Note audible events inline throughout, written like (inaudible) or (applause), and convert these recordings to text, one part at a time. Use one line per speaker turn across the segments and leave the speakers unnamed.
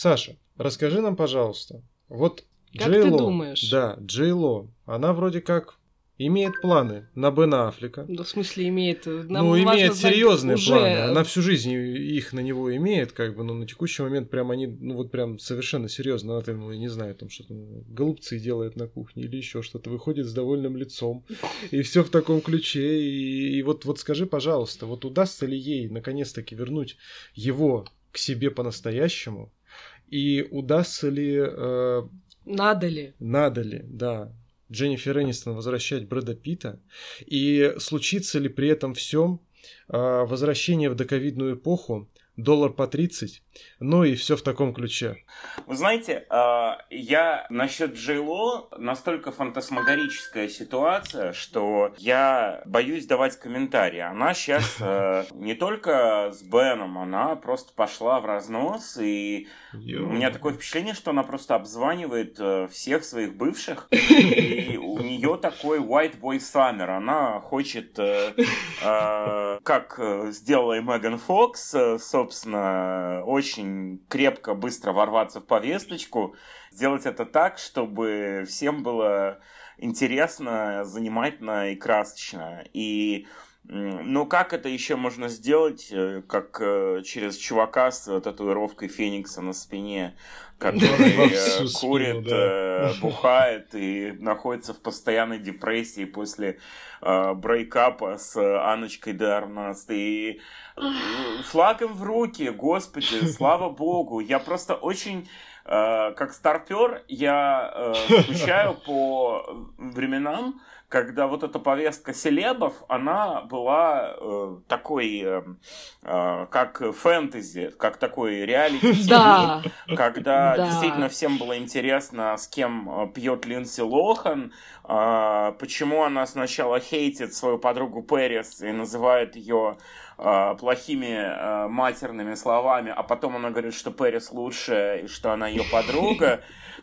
Саша, расскажи нам, пожалуйста, вот
как Джей ты Ло, думаешь?
Да, Джей Ло, она вроде как имеет планы на Бена Аффлека.
Да, в смысле имеет?
Нам ну, имеет серьезные уже... планы. Она всю жизнь их на него имеет, как бы, но на текущий момент прям они, ну вот прям совершенно серьезно. Она там, ну, не знаю, там что-то голубцы делает на кухне или еще что-то, выходит с довольным лицом. (laughs) И все в таком ключе. И, и вот, вот скажи, пожалуйста, вот удастся ли ей наконец-таки вернуть его к себе по-настоящему? И удастся ли... Э...
Надо ли?
Надо ли, да. Дженнифер Энистон возвращать Брэда Питта? И случится ли при этом всем а, возвращение в доковидную эпоху доллар по 30, ну и все в таком ключе.
Вы знаете, а, я насчет Джейло настолько фантасмагорическая ситуация, что я боюсь давать комментарии. Она сейчас э, (laughs) не только с Беном, она просто пошла в разнос, и у меня такое впечатление, что она просто обзванивает э, всех своих бывших, (laughs) и у нее такой white boy summer. Она хочет, э, как сделала и Меган Фокс, собственно, собственно, очень крепко, быстро ворваться в повесточку, сделать это так, чтобы всем было интересно, занимательно и красочно. И ну, как это еще можно сделать, э, как э, через чувака с татуировкой Феникса на спине, (laughs) который э, курит, (laughs) бухает и находится в постоянной депрессии после брейкапа с Аночкой Дарнаст. И флагом в руки, господи, (laughs) слава богу. Я просто очень как старпер, я скучаю по временам, когда вот эта повестка селебов, она была э, такой, э, э, как фэнтези, как такой реалити (laughs) да. когда да. действительно всем было интересно, с кем э, пьет Линдси Лохан, э, почему она сначала хейтит свою подругу Пэрис и называет ее э, плохими э, матерными словами, а потом она говорит, что Пэрис лучше и что она ее подруга.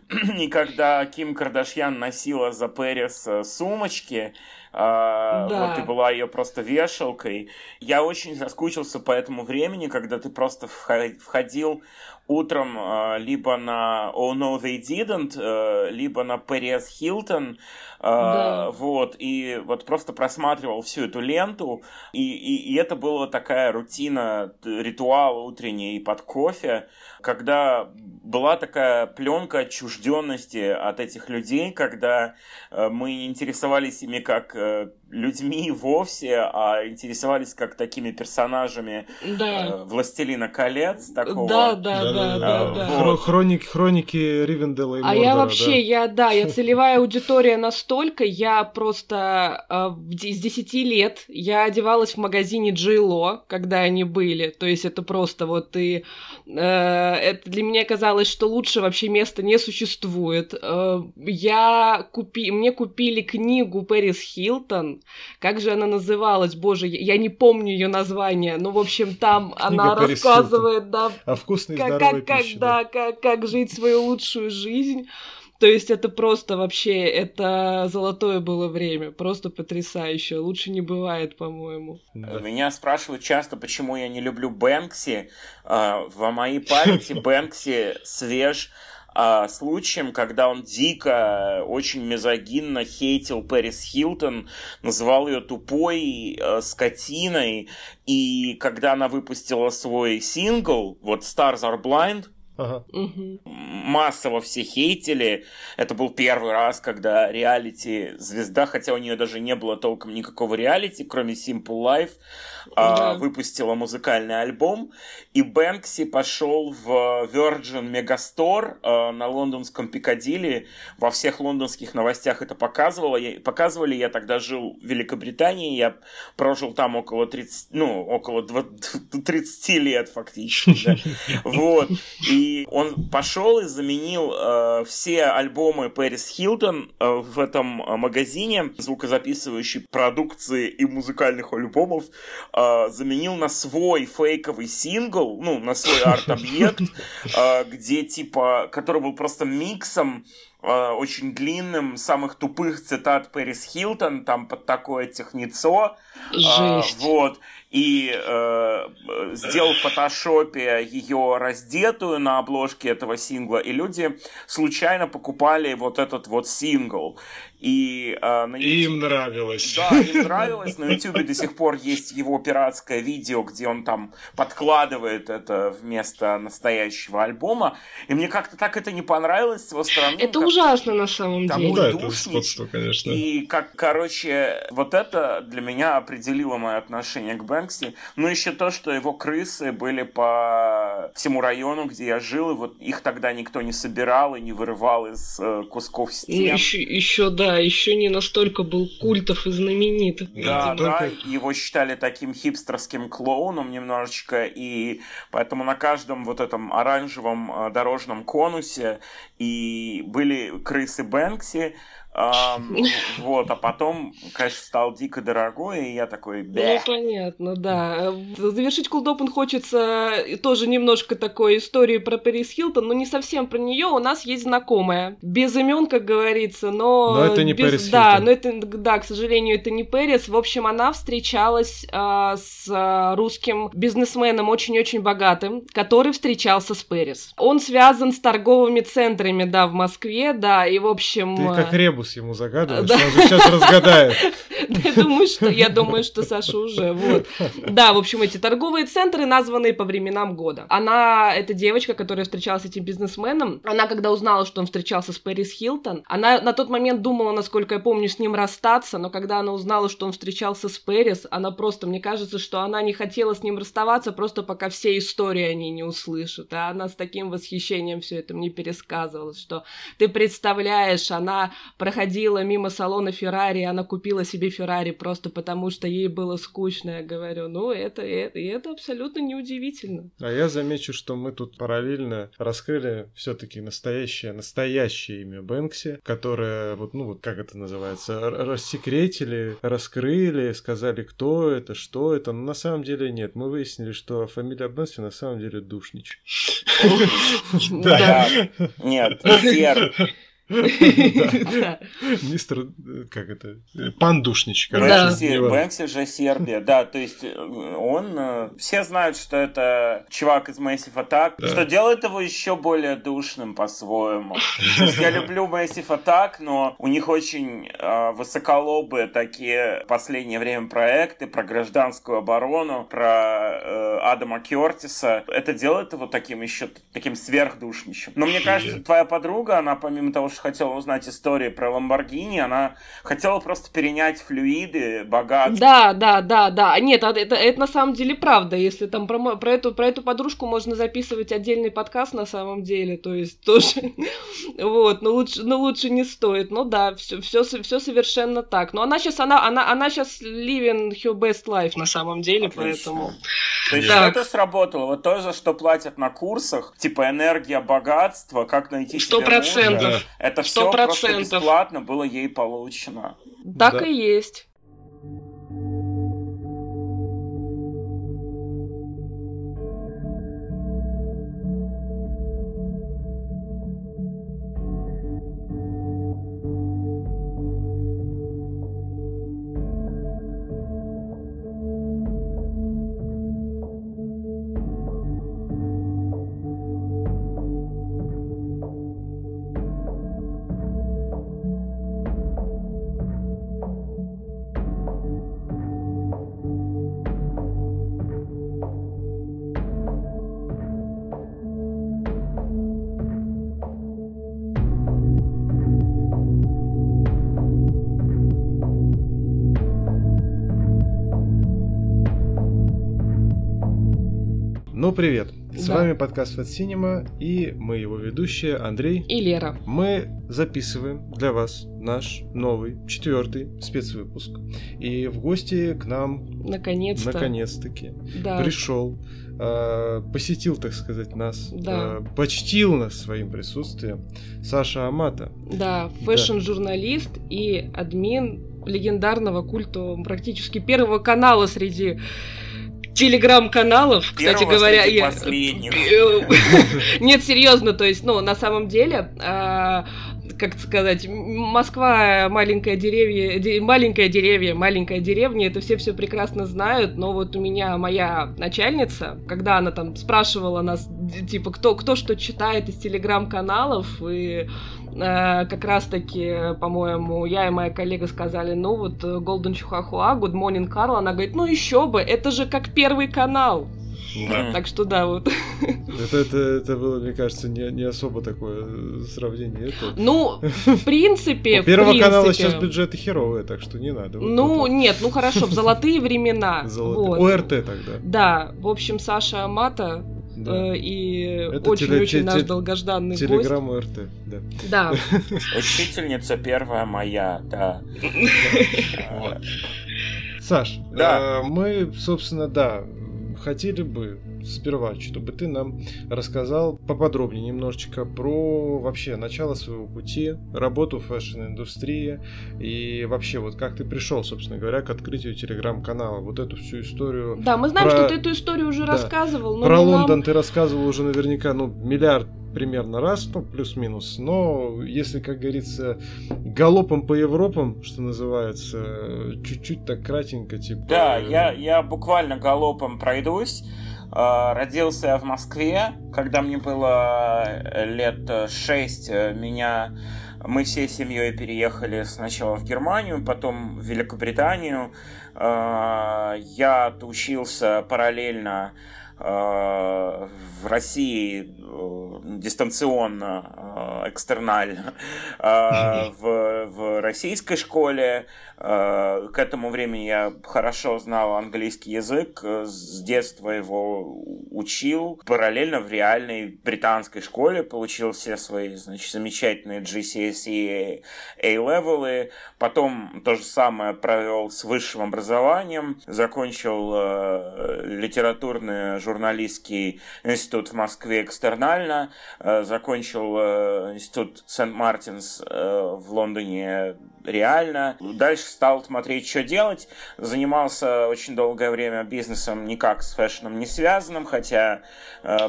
(laughs) И когда Ким Кардашьян носила за Пэрис э, сумочки, а, да. вот и была ее просто вешалкой. Я очень соскучился по этому времени, когда ты просто входил утром э, либо на Oh No They Didn't, э, либо на Перес Хилтон, э, да. вот, и вот просто просматривал всю эту ленту, и, и, и это была такая рутина, ритуал утренний под кофе, когда была такая пленка отчужденности от этих людей, когда мы интересовались ими как э, людьми вовсе, а интересовались как такими персонажами да. э, Властелина колец такого.
Да, да, да, да. да,
да. Вот. Хроники, хроники Ривенделла и
А я вообще, да. я, да, я (laughs) целевая аудитория настолько, я просто э, с 10 лет я одевалась в магазине Джило, когда они были, то есть это просто вот и э, это для меня казалось, что лучше вообще места не существует. Э, я купи, мне купили книгу Пэрис Хилтон, как же она называлась, боже, я не помню ее название, но, в общем, там Книга она рассказывает, да,
о вкусной
как,
как,
как, да, да. Как, как жить свою лучшую жизнь. То есть это просто вообще, это золотое было время, просто потрясающе. Лучше не бывает, по-моему.
Да. Меня спрашивают часто, почему я не люблю Бэнкси. А, в моей памяти (laughs) Бэнкси свеж а, случаем, когда он дико, очень мезогинно хейтил Пэрис Хилтон, называл ее тупой э, скотиной, и когда она выпустила свой сингл, вот Stars Are Blind, Ага. Массово все хейтили. Это был первый раз, когда реалити-звезда, хотя у нее даже не было толком никакого реалити, кроме Simple Life, да. выпустила музыкальный альбом. И Бэнкси пошел в Virgin Megastore э, на лондонском Пикадилли. Во всех лондонских новостях это показывало. Я, показывали. Я тогда жил в Великобритании. Я прожил там около 30, ну, около 20, 30 (laughs) лет фактически. (laughs) Вот. И он пошел и заменил э, все альбомы Пэрис Хилтон э, в этом э, магазине звукозаписывающей продукции и музыкальных альбомов, э, заменил на свой фейковый сингл, ну, на свой арт-объект, (laughs) э, где типа, который был просто миксом э, очень длинным, самых тупых цитат Пэрис Хилтон, там под такое техницо.
Жесть.
А, вот и э, сделал в фотошопе ее раздетую на обложке этого сингла, и люди случайно покупали вот этот вот сингл. И, э,
на YouTube... Им нравилось.
Да, им нравилось. На YouTube до сих пор есть его пиратское видео, где он там подкладывает это вместо настоящего альбома. И мне как-то так это не понравилось с его стороны.
Это как... ужасно на самом деле.
Ну, да, это сходство, конечно.
И как, короче, вот это для меня определило мое отношение к Бэнкси. Ну, еще то, что его крысы были по всему району, где я жил, и вот их тогда никто не собирал и не вырывал из э, кусков стен. Ну,
еще, еще, да, еще не настолько был культов и знаменит.
Да, да, только... его считали таким хипстерским клоуном немножечко, и поэтому на каждом вот этом оранжевом э, дорожном конусе и были крысы Бэнкси, (laughs) вот, а потом, конечно, стал дико дорогой, и я такой.
Ну, понятно, да. Завершить Cold Open хочется тоже немножко такой истории про Пэрис Хилтон, но не совсем про нее. У нас есть знакомая. Без имен, как говорится, но...
Но это не
без...
Пэрис
Да, но это, да, к сожалению, это не Пэрис. В общем, она встречалась э, с русским бизнесменом очень-очень богатым, который встречался с Пэрис. Он связан с торговыми центрами, да, в Москве, да, и, в общем...
Ты как Ребус Ребус ему загадываешь, да. он же сейчас разгадает. (laughs)
Я думаю, что, я думаю, что Саша уже, вот. Да, в общем, эти торговые центры, названные по временам года. Она, эта девочка, которая встречалась с этим бизнесменом, она, когда узнала, что он встречался с Пэрис Хилтон, она на тот момент думала, насколько я помню, с ним расстаться, но когда она узнала, что он встречался с Пэрис, она просто, мне кажется, что она не хотела с ним расставаться, просто пока все истории они не услышат. А она с таким восхищением все это мне пересказывала, что ты представляешь, она проходила мимо салона Феррари, она купила себе Феррари просто потому, что ей было скучно. Я говорю, ну, это, это, и это абсолютно неудивительно.
А я замечу, что мы тут параллельно раскрыли все-таки настоящее, настоящее имя Бэнкси, которое, вот, ну, вот как это называется, рассекретили, раскрыли, сказали, кто это, что это. Но на самом деле нет. Мы выяснили, что фамилия Бэнкси на самом деле Душнич.
Да. Нет,
Мистер, как это, пандушнич,
короче. Бэнкси же Сербия, да, то есть э, он, э, все знают, что это чувак из Massive Attack, что делает его еще более душным по-своему. (laughs) Я люблю Massive Attack, но у них очень э, высоколобые такие в последнее время проекты про гражданскую оборону, про Адама Кертиса. Это делает его таким еще, таким сверхдушничем. Но мне кажется, твоя подруга, она помимо того, что хотела узнать истории про Ламборгини, она хотела просто перенять флюиды, богатство.
Да, да, да, да. Нет, это, это, это на самом деле правда. Если там про, про, эту, про эту подружку можно записывать отдельный подкаст на самом деле, то есть тоже... (laughs) вот, но лучше, но лучше не стоит. Ну да, все, все, все совершенно так. Но она сейчас, она, она, она сейчас living her best life на самом деле, Отлично. поэтому...
То есть что-то сработало. Вот то, за что платят на курсах, типа энергия, богатство, как найти
Сто процентов.
Это все просто бесплатно было ей получено.
Так да. и есть.
Привет! С да. вами подкаст Fat Cinema и мы его ведущие Андрей
и Лера.
Мы записываем для вас наш новый четвертый спецвыпуск. И в гости к нам
наконец-то
наконец-таки да. пришел, э, посетил, так сказать, нас,
да.
э, почтил нас своим присутствием Саша Амато.
Да, fashion-журналист да. и админ легендарного культа практически первого канала среди телеграм-каналов, кстати говоря. Я... (laughs) Нет, серьезно, то есть, ну, на самом деле, а, как сказать, Москва маленькая деревья, маленькая деревья, маленькая деревня, это все все прекрасно знают, но вот у меня моя начальница, когда она там спрашивала нас, типа, кто, кто что читает из телеграм-каналов, и э, как раз-таки, по-моему, я и моя коллега сказали, ну вот Golden Чухахуа, Good Morning Carl, она говорит, ну еще бы, это же как первый канал. Да. Так что да, вот.
Это, это, это было, мне кажется, не, не особо такое сравнение. Это...
Ну, в принципе...
У Первого принципе... канала сейчас бюджеты херовые, так что не надо.
Вот ну, это. нет, ну хорошо, в золотые времена.
Золотые. Вот. ОРТ тогда.
Да, в общем, Саша Амата да. Э, и очень-очень наш долгожданный гость.
Телеграмма РТ, да.
Да. (laughs)
Учительница первая моя, да. (laughs)
Саш, да. Э, мы, собственно, да, хотели бы сперва, чтобы ты нам рассказал поподробнее немножечко про вообще начало своего пути, работу в fashion-индустрии и вообще вот как ты пришел, собственно говоря, к открытию телеграм-канала, вот эту всю историю.
Да, мы знаем, про... что ты эту историю уже да. рассказывал.
Но про Лондон нам... ты рассказывал уже наверняка, ну, миллиард примерно раз, ну, плюс-минус. Но если, как говорится, галопом по Европам, что называется, чуть-чуть так кратенько, типа...
Да, я, я буквально галопом пройдусь. А, родился я в Москве, когда мне было э, лет шесть, э, меня мы всей семьей переехали сначала в Германию, потом в Великобританию. Я учился параллельно в России э, дистанционно, экстернально, в, в российской школе, Э, к этому времени я хорошо знал английский язык, э, с детства его учил. Параллельно в реальной британской школе получил все свои значит, замечательные GCSE A-левелы. Потом то же самое провел с высшим образованием. Закончил э, литературный журналистский институт в Москве экстернально. Э, закончил э, институт Сент-Мартинс э, в Лондоне реально. Дальше стал смотреть, что делать. Занимался очень долгое время бизнесом никак с фэшном не связанным, хотя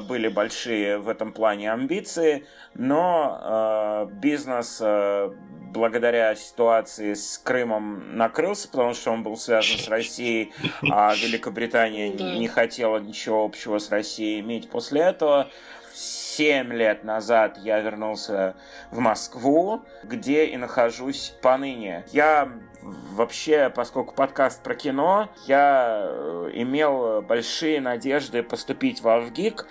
были большие в этом плане амбиции, но бизнес благодаря ситуации с Крымом накрылся, потому что он был связан с Россией, а Великобритания не хотела ничего общего с Россией иметь после этого. 7 лет назад я вернулся в Москву, где и нахожусь поныне. Я вообще, поскольку подкаст про кино, я э, имел большие надежды поступить в Авгик, угу.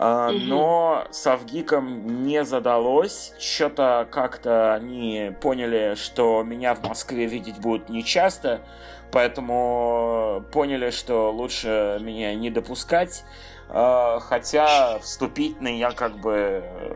Но с Авгиком не задалось. Что-то как-то они поняли, что меня в Москве видеть будут нечасто, поэтому поняли, что лучше меня не допускать. Э, хотя вступительный я как бы, э,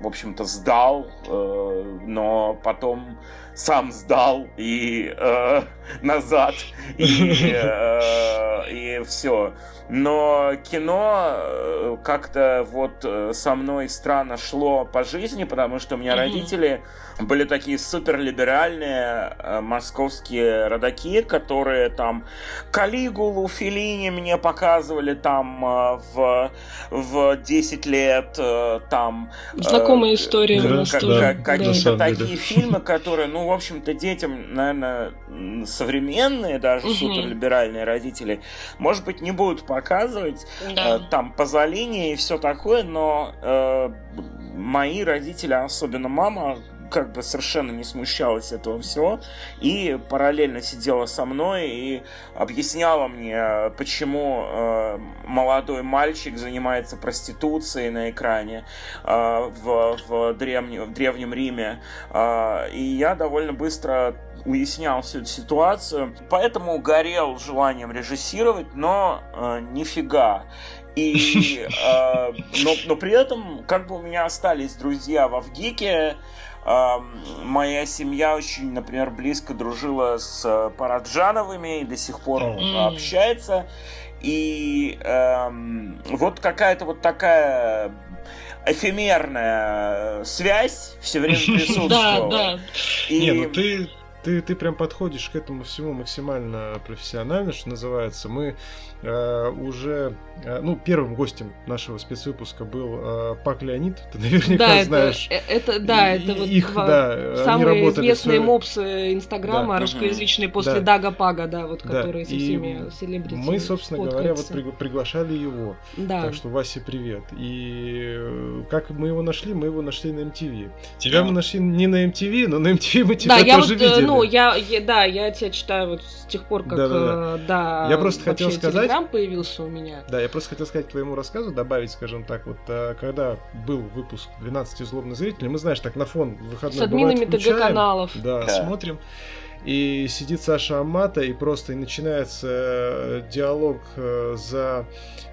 в общем-то, сдал, э, но потом сам сдал и э, назад и, э, и все. Но кино как-то вот со мной странно шло по жизни, потому что у меня mm-hmm. Были такие суперлиберальные э, московские родаки, которые там Калигулу, Филини мне показывали там э, в, в 10 лет, э, там...
Знакомая э, история
у нас тоже. Какие-то такие фильмы, которые, ну, в общем-то, детям, наверное, современные даже угу. суперлиберальные родители, может быть, не будут показывать да. э, там Пазолини и все такое, но э, мои родители, особенно мама, как бы совершенно не смущалась этого всего и параллельно сидела со мной и объясняла мне, почему э, молодой мальчик занимается проституцией на экране э, в, в, древне, в Древнем Риме. Э, и я довольно быстро уяснял всю эту ситуацию, поэтому горел желанием режиссировать, но э, нифига. И, э, (laughs) но, но при этом, как бы у меня остались друзья в Авгике, Моя семья очень, например, близко дружила с э, Параджановыми и до сих пор mm. общается. И эм, вот какая-то вот такая эфемерная связь все время (laughs) присутствовала.
Да, да. И... Не, ну ты ты, ты прям подходишь к этому всему максимально профессионально, что называется. Мы э, уже, ну, первым гостем нашего спецвыпуска был э, Пак Леонид, ты (laughs) наверняка
да,
знаешь.
Это, это, да, это вот
их,
два,
да,
самые известные мопсы Инстаграма,
да.
русскоязычные после да. Дага Пага, да, вот
да.
которые со
и
всеми селебрити
Мы, собственно говоря, вот приглашали его.
Да.
Так что, Вася, привет. И э, как мы его нашли? Мы его нашли на MTV. Тебя мы нашли не на MTV, но на MTV мы тебя
да, я
тоже
вот, э,
видели.
Ну, я, я, да, я тебя читаю вот с тех пор, как,
да, да, да.
Э, да
я просто хотел сказать,
Телеграм появился у меня.
Да, я просто хотел сказать к твоему рассказу, добавить, скажем так, вот, э, когда был выпуск 12 злобных зрителей, мы, знаешь, так на фон выходной
С админами
ТГ-каналов.
Да,
да, смотрим. И сидит Саша Амата, и просто и начинается э, диалог э, за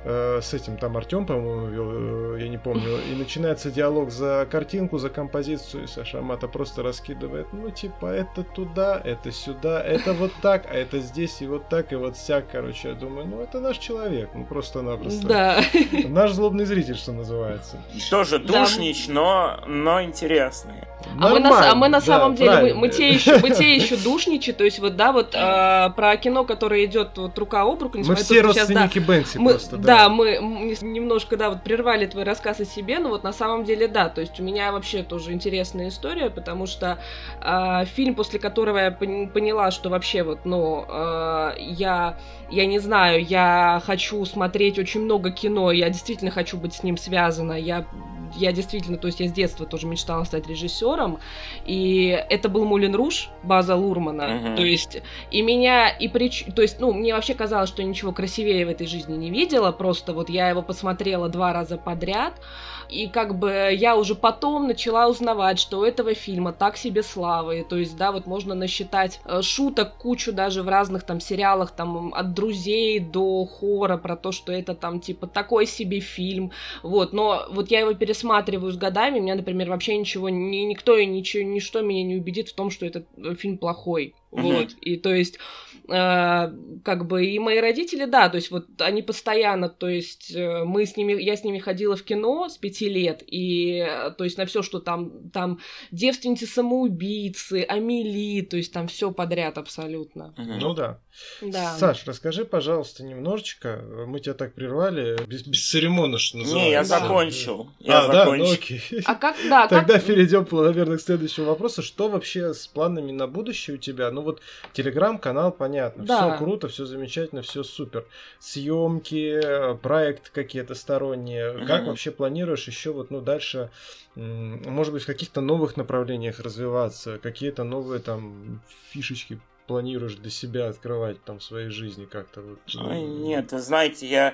э, с этим там Артем, по-моему, вел, я не помню. (laughs) И начинается диалог за картинку, за композицию, и Саша Амата просто раскидывает, ну, типа, это туда, это сюда, это вот так, а это здесь, и вот так, и вот всяк, короче, я думаю, ну, это наш человек, ну, просто-напросто.
Да. (laughs)
Наш злобный зритель, что называется.
Тоже душнич, да. но, но интересный.
А мы, на, а мы на да, самом деле, мы, мы, те еще, мы те еще (laughs) душничи, то есть вот, да, вот э, про кино, которое идет вот рука об руку.
Мы все родственники сейчас, да, Бенси
мы,
просто, да.
Да, мы немножко, да, вот прервали твой рассказ о себе, но вот на самом деле, да, то есть у меня вообще тоже интересная история, потому что э, фильм, после которого я поняла, что вообще вот, ну, э, я, я не знаю, я хочу смотреть очень много кино, я действительно хочу быть с ним связана, я я действительно, то есть я с детства тоже мечтала стать режиссером, и это был Мулин Руш База Лурмана, uh-huh. то есть и меня и прич, то есть ну мне вообще казалось, что ничего красивее в этой жизни не видела, просто вот я его посмотрела два раза подряд, и как бы я уже потом начала узнавать, что у этого фильма так себе славы. То есть, да, вот можно насчитать э, шуток кучу даже в разных там сериалах, там от друзей до хора про то, что это там типа такой себе фильм. Вот, но вот я его пересматриваю с годами, меня, например, вообще ничего, ни, никто и ничего, ничто меня не убедит в том, что этот э, фильм плохой. Вот, и то есть, как бы, и мои родители, да, то есть, вот они постоянно, то есть, э, мы с ними, я с ними ходила в кино с пяти лет, и, э, то есть, на все, что там, там, девственницы-самоубийцы, Амели, то есть, там все подряд абсолютно.
Ну да.
Да.
Саш, расскажи, пожалуйста, немножечко, мы тебя так прервали, без, без церемона, что называется.
Не, я закончил.
Я
а,
закончил. да, ну окей.
А как, да,
Тогда
как...
перейдем, наверное, к следующему вопросу. Что вообще с планами на будущее у тебя? Ну, вот телеграм-канал, понятно,
да.
все круто, все замечательно, все супер. Съемки, проекты какие-то сторонние. Угу. Как вообще планируешь еще вот, ну, дальше, может быть, в каких-то новых направлениях развиваться, какие-то новые там фишечки планируешь для себя открывать там в своей жизни как-то? Вот?
Ой, нет, знаете, я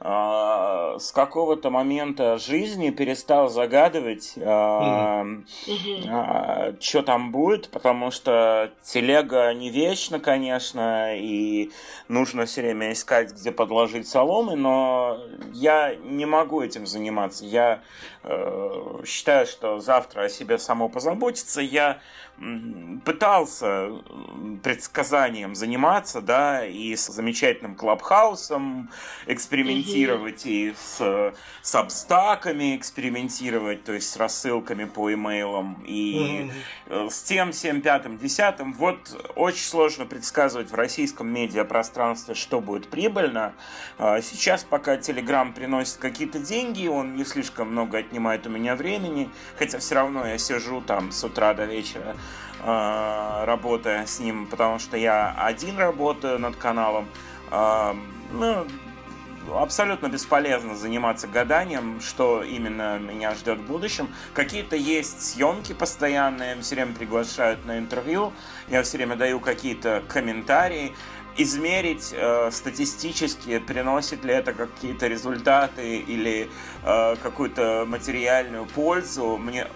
э, с какого-то момента жизни перестал загадывать, э, mm. э, что там будет, потому что телега не вечна, конечно, и нужно все время искать, где подложить соломы, но я не могу этим заниматься. Я считаю, что завтра о себе само позаботиться. Я пытался предсказанием заниматься, да, и с замечательным клабхаусом экспериментировать, и с сабстаками экспериментировать, то есть с рассылками по имейлам, и mm-hmm. с тем, всем пятым, десятым. Вот очень сложно предсказывать в российском медиапространстве, что будет прибыльно. А сейчас, пока Telegram приносит какие-то деньги, он не слишком много отнимает у меня времени, хотя все равно я сижу там с утра до вечера э, работая с ним, потому что я один работаю над каналом. Э, ну, абсолютно бесполезно заниматься гаданием, что именно меня ждет в будущем. Какие-то есть съемки постоянные, все время приглашают на интервью, я все время даю какие-то комментарии. Измерить э, статистически, приносит ли это какие-то результаты или э, какую-то материальную пользу, мне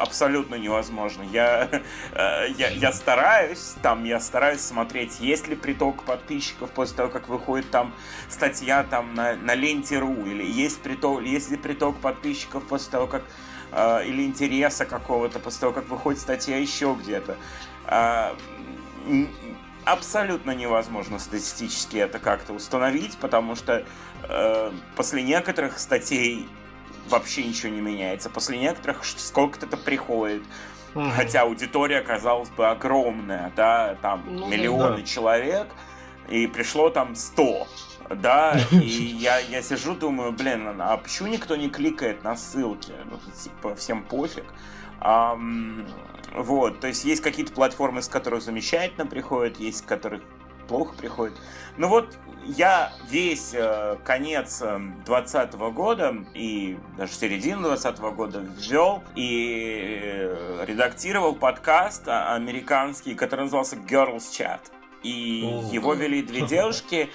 абсолютно невозможно. Я, э, я, я стараюсь, там, я стараюсь смотреть, есть ли приток подписчиков после того, как выходит там статья там на, на ленте.ру, или есть приток, есть ли приток подписчиков после того, как э, или интереса какого-то после того, как выходит статья еще где-то. Э, абсолютно невозможно статистически это как-то установить, потому что э, после некоторых статей вообще ничего не меняется. После некоторых сколько-то это приходит. Хотя аудитория, казалось бы, огромная, да, там ну, миллионы да. человек, и пришло там 100 да, и я, я сижу, думаю, блин, а почему никто не кликает на ссылки? Ну, типа, всем пофиг. А, вот, то есть есть какие-то платформы, с которых замечательно приходят, есть с которых плохо приходят. Ну вот, я весь э, конец 2020 э, года и даже середину 2020 года ввел и э, редактировал подкаст американский, который назывался Girls Chat. И О. его вели две девушки,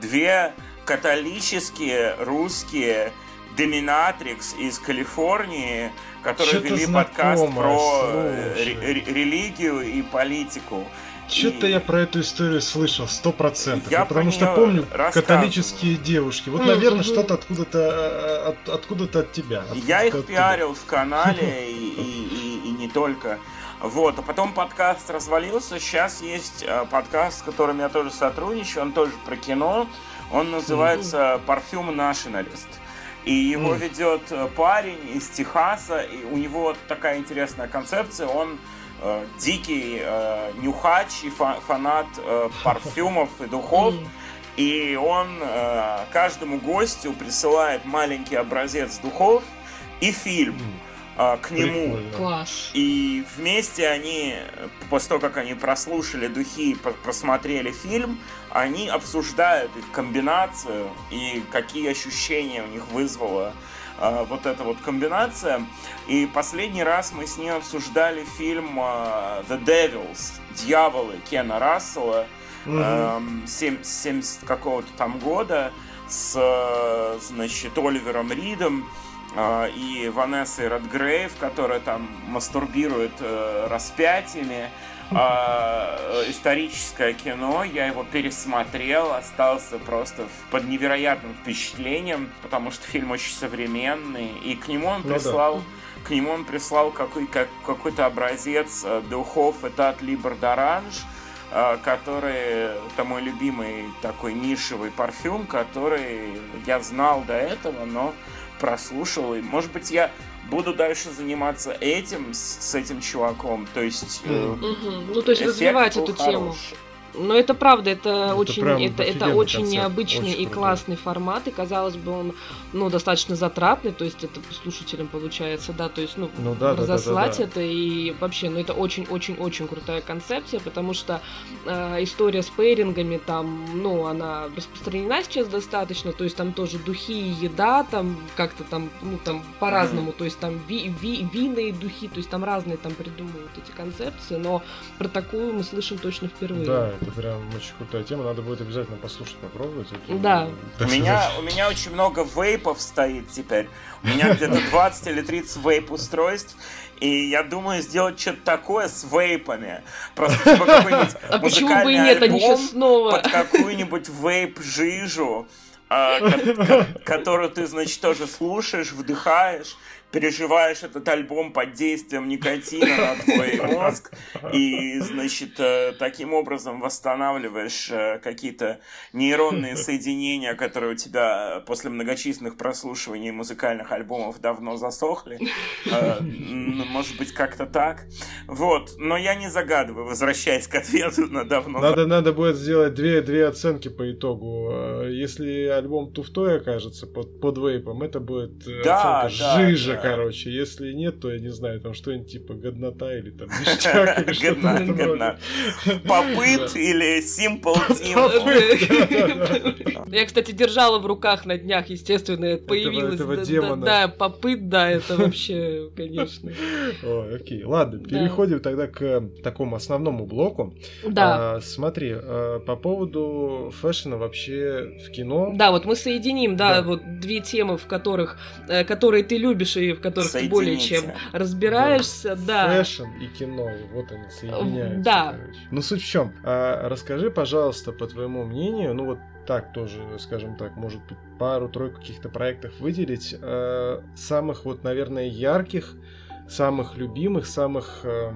две католические русские доминатрикс из Калифорнии, которые вели подкаст про религию и политику.
Что-то и... я про эту историю слышал, сто процентов. Я потому что помню католические девушки. Вот, наверное, что-то откуда-то э, от, откуда-то от тебя. Откуда
я их оттуда. пиарил в канале (laughs) и, и, и, и не только. Вот, а потом подкаст развалился. Сейчас есть э, подкаст, с которым я тоже сотрудничаю. Он тоже про кино. Он называется «Парфюм Nationalist». И его ведет э, парень из Техаса. И у него такая интересная концепция. Он э, дикий э, нюхач и фа- фанат э, (laughs) парфюмов и духов. И он э, каждому гостю присылает маленький образец духов и фильм э, к нему.
Класс.
И вместе они, после того, как они прослушали духи и просмотрели фильм, они обсуждают их комбинацию и какие ощущения у них вызвало э, вот эта вот комбинация. И последний раз мы с ним обсуждали фильм э, The Devils, Дьяволы Кена Рассела, mm-hmm. э, 70 какого-то там года с, значит, Оливером Ридом э, и Ванессой Редгрейв, которая там мастурбирует э, распятиями. Э, историческое кино, я его пересмотрел, остался просто под невероятным впечатлением, потому что фильм очень современный, и к нему он прислал, ну, да. к нему он прислал какой, как, какой-то образец э, духов Этат Либер Доранж, э, который, это мой любимый такой нишевый парфюм, который я знал до этого, но прослушал, и, может быть, я буду дальше заниматься этим с, с этим чуваком. То есть,
э, ну, то есть развивать эту хороший. тему. Но это правда, это, это очень, это, это очень концерт, необычный очень и классный формат, и казалось бы он, ну, достаточно затратный, то есть это слушателям получается, да, то есть, ну, ну да, разослать да, да, да, это и вообще, ну, это очень-очень-очень крутая концепция, потому что э, история с пейрингами там, ну, она распространена сейчас достаточно, то есть там тоже духи и еда, там как-то там, ну, там по-разному, mm-hmm. то есть там ви, ви, вина и духи, то есть там разные там придумывают эти концепции, но про такую мы слышим точно впервые.
Да, это прям очень крутая тема, надо будет обязательно послушать, попробовать. Это,
да.
У (laughs) меня, у меня очень много вейпов стоит теперь. У меня (laughs) где-то 20 или 30 вейп-устройств, и я думаю сделать что-то такое с вейпами. Просто типа (laughs) какой-нибудь а почему бы и нет, они сейчас снова под какую-нибудь вейп-жижу, а, которую ты, значит, тоже слушаешь, вдыхаешь, переживаешь этот альбом под действием никотина на твой (laughs) мозг и, значит, э, таким образом восстанавливаешь э, какие-то нейронные (laughs) соединения, которые у тебя после многочисленных прослушиваний музыкальных альбомов давно засохли. Э, может быть, как-то так. Вот. Но я не загадываю, возвращаясь к ответу на давно.
Надо, надо будет сделать две, две оценки по итогу. Если альбом туфтой окажется под, под вейпом, это будет да, оценка да, жижа. Короче. Если нет, то я не знаю, там что-нибудь типа годнота или там ништяк или (laughs) что-то (laughs)
Попыт или Simple (laughs) Team.
Я, кстати, держала в руках на днях, естественно, появилась. Да, попыт, да, это вообще, конечно.
Окей, ладно, переходим тогда к такому основному блоку.
Да.
А, смотри, а, по поводу fashion а вообще в кино.
Да, вот мы соединим, да, вот две темы, в которых, э, которые ты любишь и в которых ты более чем разбираешься, да.
Fashion и кино, вот они соединяются. Да. Короче. Ну суть в чем? А, расскажи, пожалуйста, по твоему мнению, ну вот так тоже, скажем так, может быть, пару-тройку каких-то проектов выделить, э, самых вот, наверное, ярких, самых любимых, самых, э,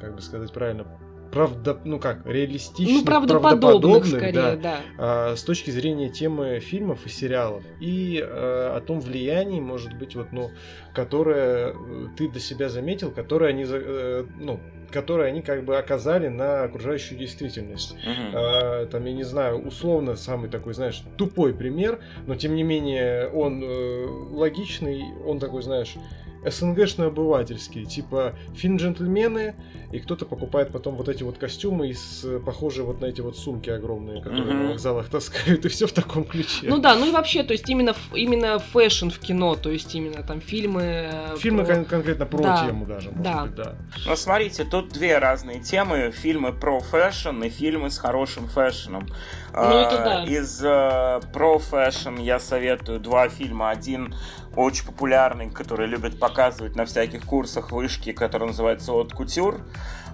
как бы сказать правильно, правда, ну как, реалистичных,
ну, правдоподобных, скорее, да, да.
А, с точки зрения темы фильмов и сериалов. И а, о том влиянии, может быть, вот, ну, которое э, ты до себя заметил, которое они, э, ну, которые они как бы оказали на окружающую действительность. Uh-huh. А, там, я не знаю, условно самый такой, знаешь, тупой пример, но тем не менее он э, логичный, он такой, знаешь, СНГшный обывательский, типа фильм «Джентльмены», и кто-то покупает потом вот эти вот костюмы, из, похожие вот на эти вот сумки огромные, которые mm-hmm. на вокзалах таскают, (laughs) и все в таком ключе.
Ну да, ну и вообще, то есть именно, именно fashion в кино, то есть именно там фильмы...
Э, фильмы про... кон- конкретно про да. тему даже, может
да.
быть, да.
Ну смотрите, тут две разные темы, фильмы про fashion и фильмы с хорошим fashion ом.
Ну это да.
Из э, про fashion я советую два фильма. Один очень популярный, который любят показывать на всяких курсах вышки, который называется «От кутюр».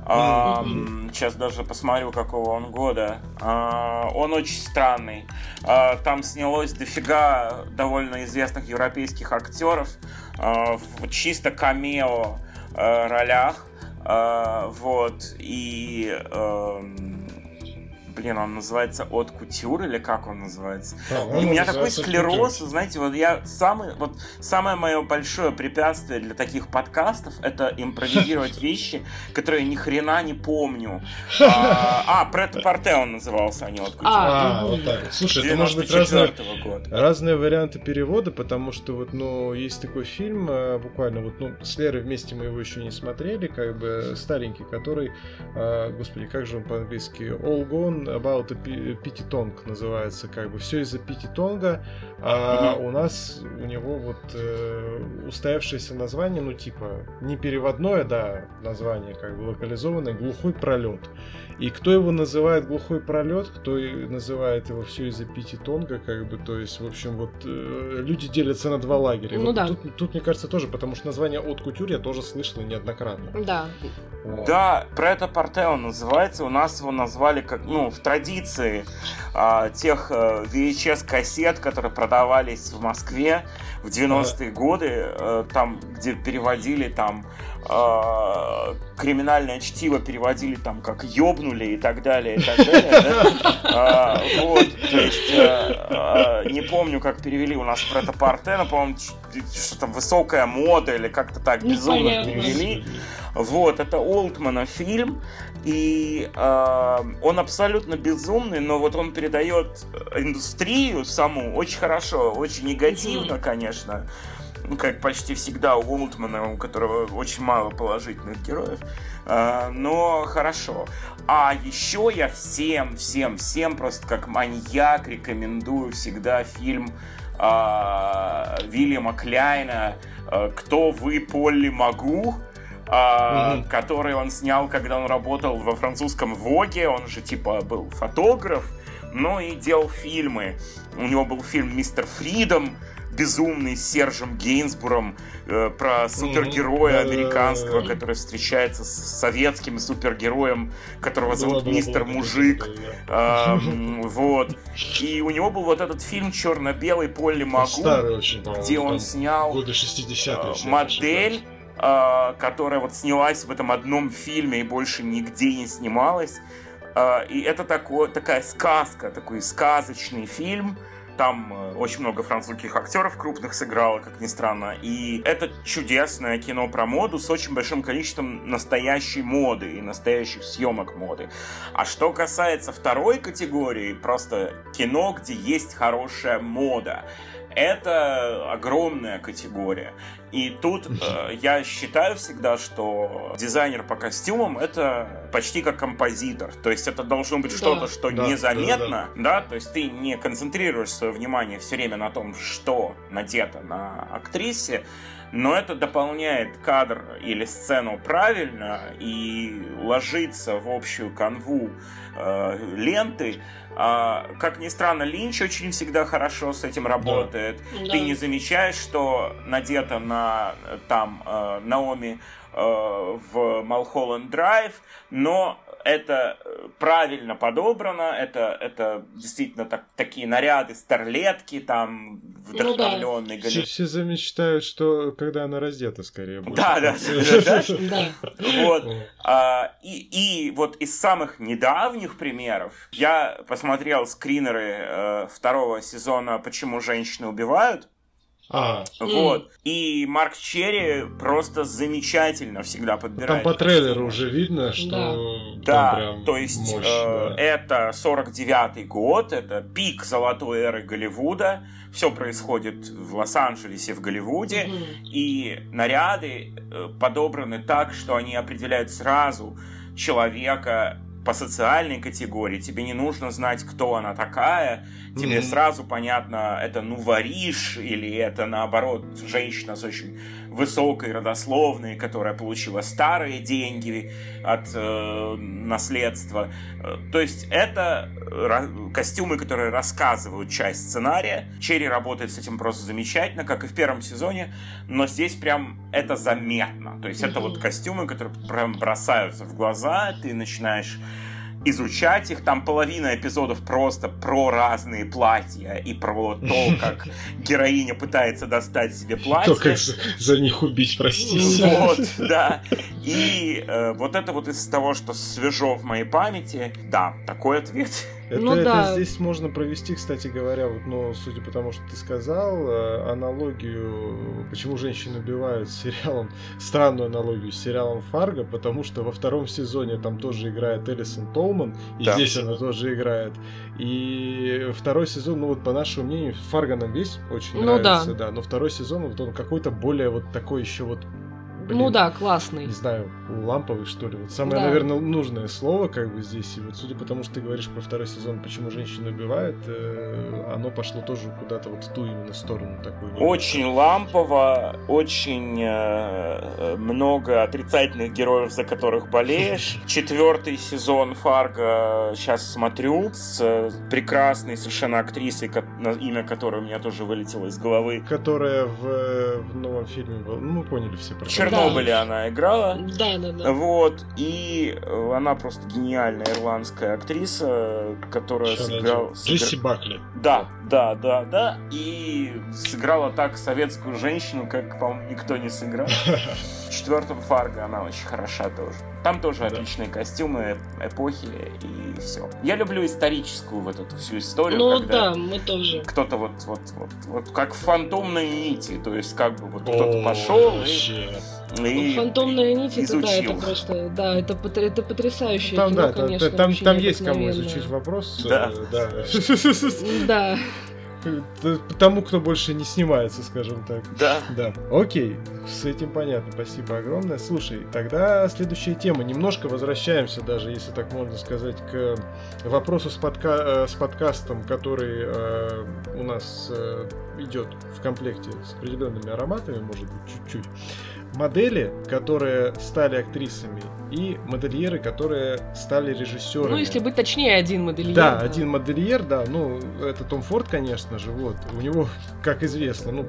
Mm-hmm. Сейчас даже посмотрю, какого он года. А, он очень странный. А, там снялось дофига довольно известных европейских актеров в чисто камео ролях. Вот. И блин, он называется от кутюр или как он называется? Да, и у меня такой склероз, знаете, вот я самый, вот самое мое большое препятствие для таких подкастов это импровизировать (laughs) вещи, которые ни хрена не помню. (laughs) А, а Прет Порте он назывался, а не от кутюр.
А, вот так. Слушай, это может быть разные, разные варианты перевода, потому что вот, ну, есть такой фильм, э, буквально вот, ну, с Лерой вместе мы его еще не смотрели, как бы старенький, который, э, господи, как же он по-английски, All Gone About Пити Тонг называется, как бы все из-за Пити Тонга, а у нас у него вот э, устоявшееся название, ну типа не переводное, да, название как бы локализованное, глухой пролет. И кто его называет глухой пролет, кто называет его все из-за Пити Тонга, как бы, то есть, в общем, вот э, люди делятся на два лагеря.
Ну
вот
да.
Тут, тут, мне кажется, тоже, потому что название от кутюр я тоже слышал неоднократно.
Да.
Вот. Да, про это порте он называется. У нас его назвали как, ну, в традиции а, тех э, VHS-кассет, которые продавались в Москве в 90-е ага. годы, а, там, где переводили там э, криминальное чтиво переводили там как ёбнули и так далее, и так далее. Да? Э, вот, то есть, э, не помню, как перевели у нас про это Партена, по-моему, что там высокая мода или как-то так безумно перевели. Вот, это Олтмана фильм, и э, он абсолютно безумный, но вот он передает индустрию саму очень хорошо, очень негативно, конечно ну, как почти всегда у Уолтмана, у которого очень мало положительных героев, э, но хорошо. А еще я всем, всем, всем просто как маньяк рекомендую всегда фильм э, Вильяма Кляйна э, «Кто вы, Полли Могу?», Uh, mm-hmm. который он снял, когда он работал во французском Воге, он же типа был фотограф, но и делал фильмы. У него был фильм «Мистер Фридом», безумный с Сержем Гейнсбуром э, про супергероя американского, который встречается с советским супергероем, которого зовут Мистер Мужик. (laughs) Вот. И у него был вот этот фильм черно-белый Полли Магу, где он снял э, модель э, которая вот снялась в этом одном фильме и больше нигде не снималась. Э, и это такой, такая сказка, такой сказочный фильм, там э, очень много французских актеров крупных сыграло, как ни странно. И это чудесное кино про моду с очень большим количеством настоящей моды и настоящих съемок моды. А что касается второй категории, просто кино, где есть хорошая мода это огромная категория. И тут э, (laughs) я считаю всегда, что дизайнер по костюмам это почти как композитор. То есть это должно быть да. что-то, что да, незаметно, да, да. да, то есть ты не концентрируешь свое внимание все время на том, что надето на актрисе, но это дополняет кадр или сцену правильно и ложится в общую канву э, ленты, а, как ни странно, Линч очень всегда хорошо с этим работает. Да. Ты не замечаешь, что надето на на там э, Наоми э, в Малхолланд Драйв, но это э, правильно подобрано, это, это действительно так, такие наряды, старлетки, там, вдохновленные.
Ну, да. все, все замечтают, что когда она раздета, скорее.
Больше. Да, да, (laughs) да. Вот. А, и, и вот из самых недавних примеров я посмотрел скринеры э, второго сезона «Почему женщины убивают»,
а.
Вот. И Марк Черри просто замечательно всегда подбирает.
Там по трейлеру уже видно, что...
Да, да то есть мощь, э, да. это 49-й год, это пик золотой эры Голливуда. Все происходит в Лос-Анджелесе, в Голливуде. mm И наряды э, подобраны так, что они определяют сразу человека по социальной категории, тебе не нужно знать, кто она такая, тебе mm-hmm. сразу понятно, это ну вариш или это наоборот женщина с очень высокой родословной, которая получила старые деньги от э, наследства. Э, то есть это костюмы, которые рассказывают часть сценария. Черри работает с этим просто замечательно, как и в первом сезоне, но здесь прям это заметно. То есть это вот костюмы, которые прям бросаются в глаза, ты начинаешь изучать их. Там половина эпизодов просто про разные платья и про то, (laughs) как героиня пытается достать себе платье. То, как
за них убить, простите.
Вот, да. И э, вот это вот из того, что свежо в моей памяти, да, такой ответ.
Это, ну, это да. здесь можно провести, кстати говоря, вот, но судя по тому, что ты сказал, э, аналогию, почему женщины убивают с сериалом, странную аналогию с сериалом Фарго, потому что во втором сезоне там тоже играет Элисон Толман, и да, здесь она тоже играет. И второй сезон, ну вот по нашему мнению, Фарго нам весь очень ну, нравится, да. да, но второй сезон вот он какой-то более вот такой еще вот
блин, ну да, классный.
Не знаю, ламповый, что ли. Вот самое, да. наверное, нужное слово, как бы здесь. И вот судя по тому, что ты говоришь про второй сезон, почему женщины убивают, э, оно пошло тоже куда-то вот в ту именно сторону такую.
Очень лампово, очень э, много отрицательных героев, за которых болеешь. (laughs) Четвертый сезон Фарго сейчас смотрю с э, прекрасной совершенно актрисой, имя которой у меня тоже вылетело из головы.
Которая в, в новом фильме была. Ну, мы поняли все про
Чернобыль Чернобыле да. она играла.
Да, да, да.
Вот. И э, она просто гениальная ирландская актриса, которая сыграла...
Джесси Бакли.
Да, да, да, да. И сыграла так советскую женщину, как, по-моему, никто не сыграл. (laughs) Четвертом Фарго она очень хороша тоже. Там тоже да. отличные костюмы, эпохи и все. Я люблю историческую вот эту всю историю.
Ну да, мы тоже.
Кто-то вот, вот, вот, вот как в фантомной нити, то есть как бы вот кто-то пошел и
и Фантомная нить, это, да, это просто, да, это, это потрясающее
там,
кино,
да,
конечно.
Там, там есть кому изучить вопрос.
Да.
Э,
да. (laughs)
Тому, кто больше не снимается, скажем так.
Да.
Да. Окей, с этим понятно. Спасибо огромное. Слушай, тогда следующая тема. Немножко возвращаемся, даже если так можно сказать, к вопросу с, подка... Э, с подкастом, который э, у нас э, идет в комплекте с определенными ароматами, может быть, чуть-чуть модели, которые стали актрисами, и модельеры, которые стали режиссерами. Ну,
если быть точнее, один модельер.
Да, да, один модельер, да. Ну, это Том Форд, конечно же, вот. У него, (laughs) как известно, ну,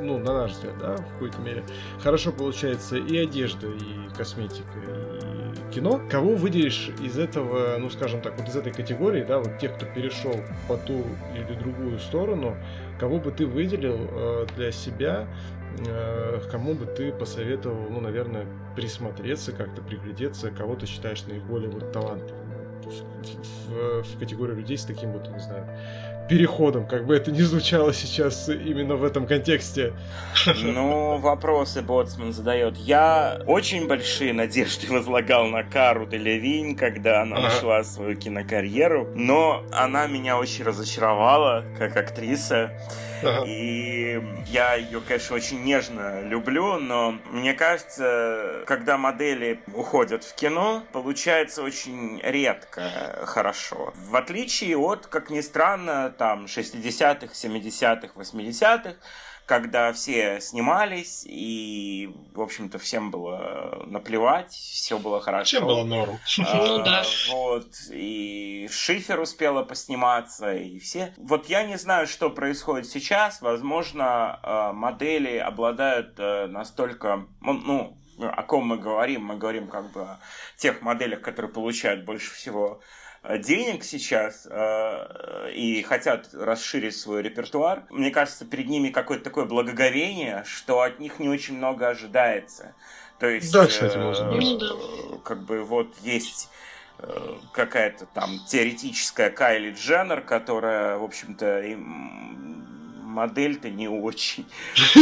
ну, на наш взгляд, да, в какой-то мере, хорошо получается и одежда, и косметика, и кино. Кого выделишь из этого, ну, скажем так, вот из этой категории, да, вот тех, кто перешел по ту или другую сторону, кого бы ты выделил э, для себя кому бы ты посоветовал, ну, наверное, присмотреться, как-то приглядеться, кого ты считаешь наиболее вот талантливым в, в категорию людей с таким вот, не знаю, переходом, как бы это ни звучало сейчас именно в этом контексте.
Ну, вопросы Боцман задает. Я очень большие надежды (laughs) возлагал на Кару Делевинь, когда она ага. начала свою кинокарьеру, но она меня очень разочаровала как актриса. И я ее, конечно, очень нежно люблю, но мне кажется, когда модели уходят в кино, получается очень редко хорошо. В отличие от, как ни странно, там 60-х, 70-х, 80-х, когда все снимались, и, в общем-то, всем было наплевать, все было хорошо.
Всем было норм.
А, ну да. Вот, и Шифер успела посниматься, и все. Вот я не знаю, что происходит сейчас. Возможно, а, модели обладают э, настолько, ну, о ком мы говорим? Мы говорим как бы о тех моделях, которые получают больше всего денег сейчас э, и хотят расширить свой репертуар, мне кажется, перед ними какое-то такое благоговение, что от них не очень много ожидается. То есть,
да, кстати, можно
э, как бы вот есть э, какая-то там теоретическая Кайли Дженнер, которая, в общем-то, модель-то не очень. (laughs)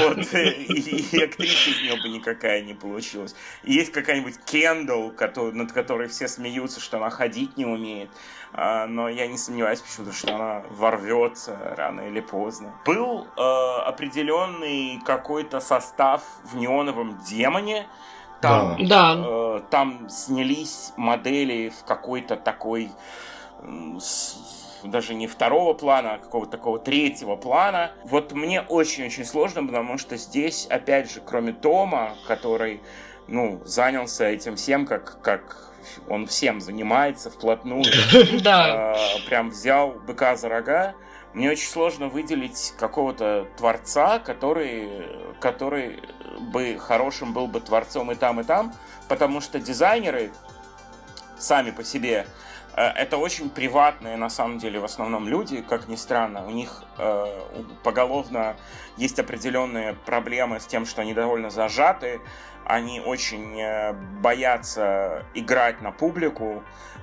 Вот. И актриса из нее бы никакая не получилась. Есть какая-нибудь Кендалл, над которой все смеются, что она ходить не умеет. А, но я не сомневаюсь почему-то, что она ворвется рано или поздно. Был э, определенный какой-то состав в неоновом демоне. Там,
да.
Э, там снялись модели в какой-то такой даже не второго плана, а какого-то такого третьего плана. Вот мне очень-очень сложно, потому что здесь, опять же, кроме Тома, который, ну, занялся этим всем, как, как он всем занимается вплотную, (laughs)
да.
э, прям взял быка за рога, мне очень сложно выделить какого-то творца, который, который бы хорошим был бы творцом и там, и там, потому что дизайнеры сами по себе это очень приватные, на самом деле, в основном люди, как ни странно. У них э, поголовно есть определенные проблемы с тем, что они довольно зажаты, они очень э, боятся играть на публику э,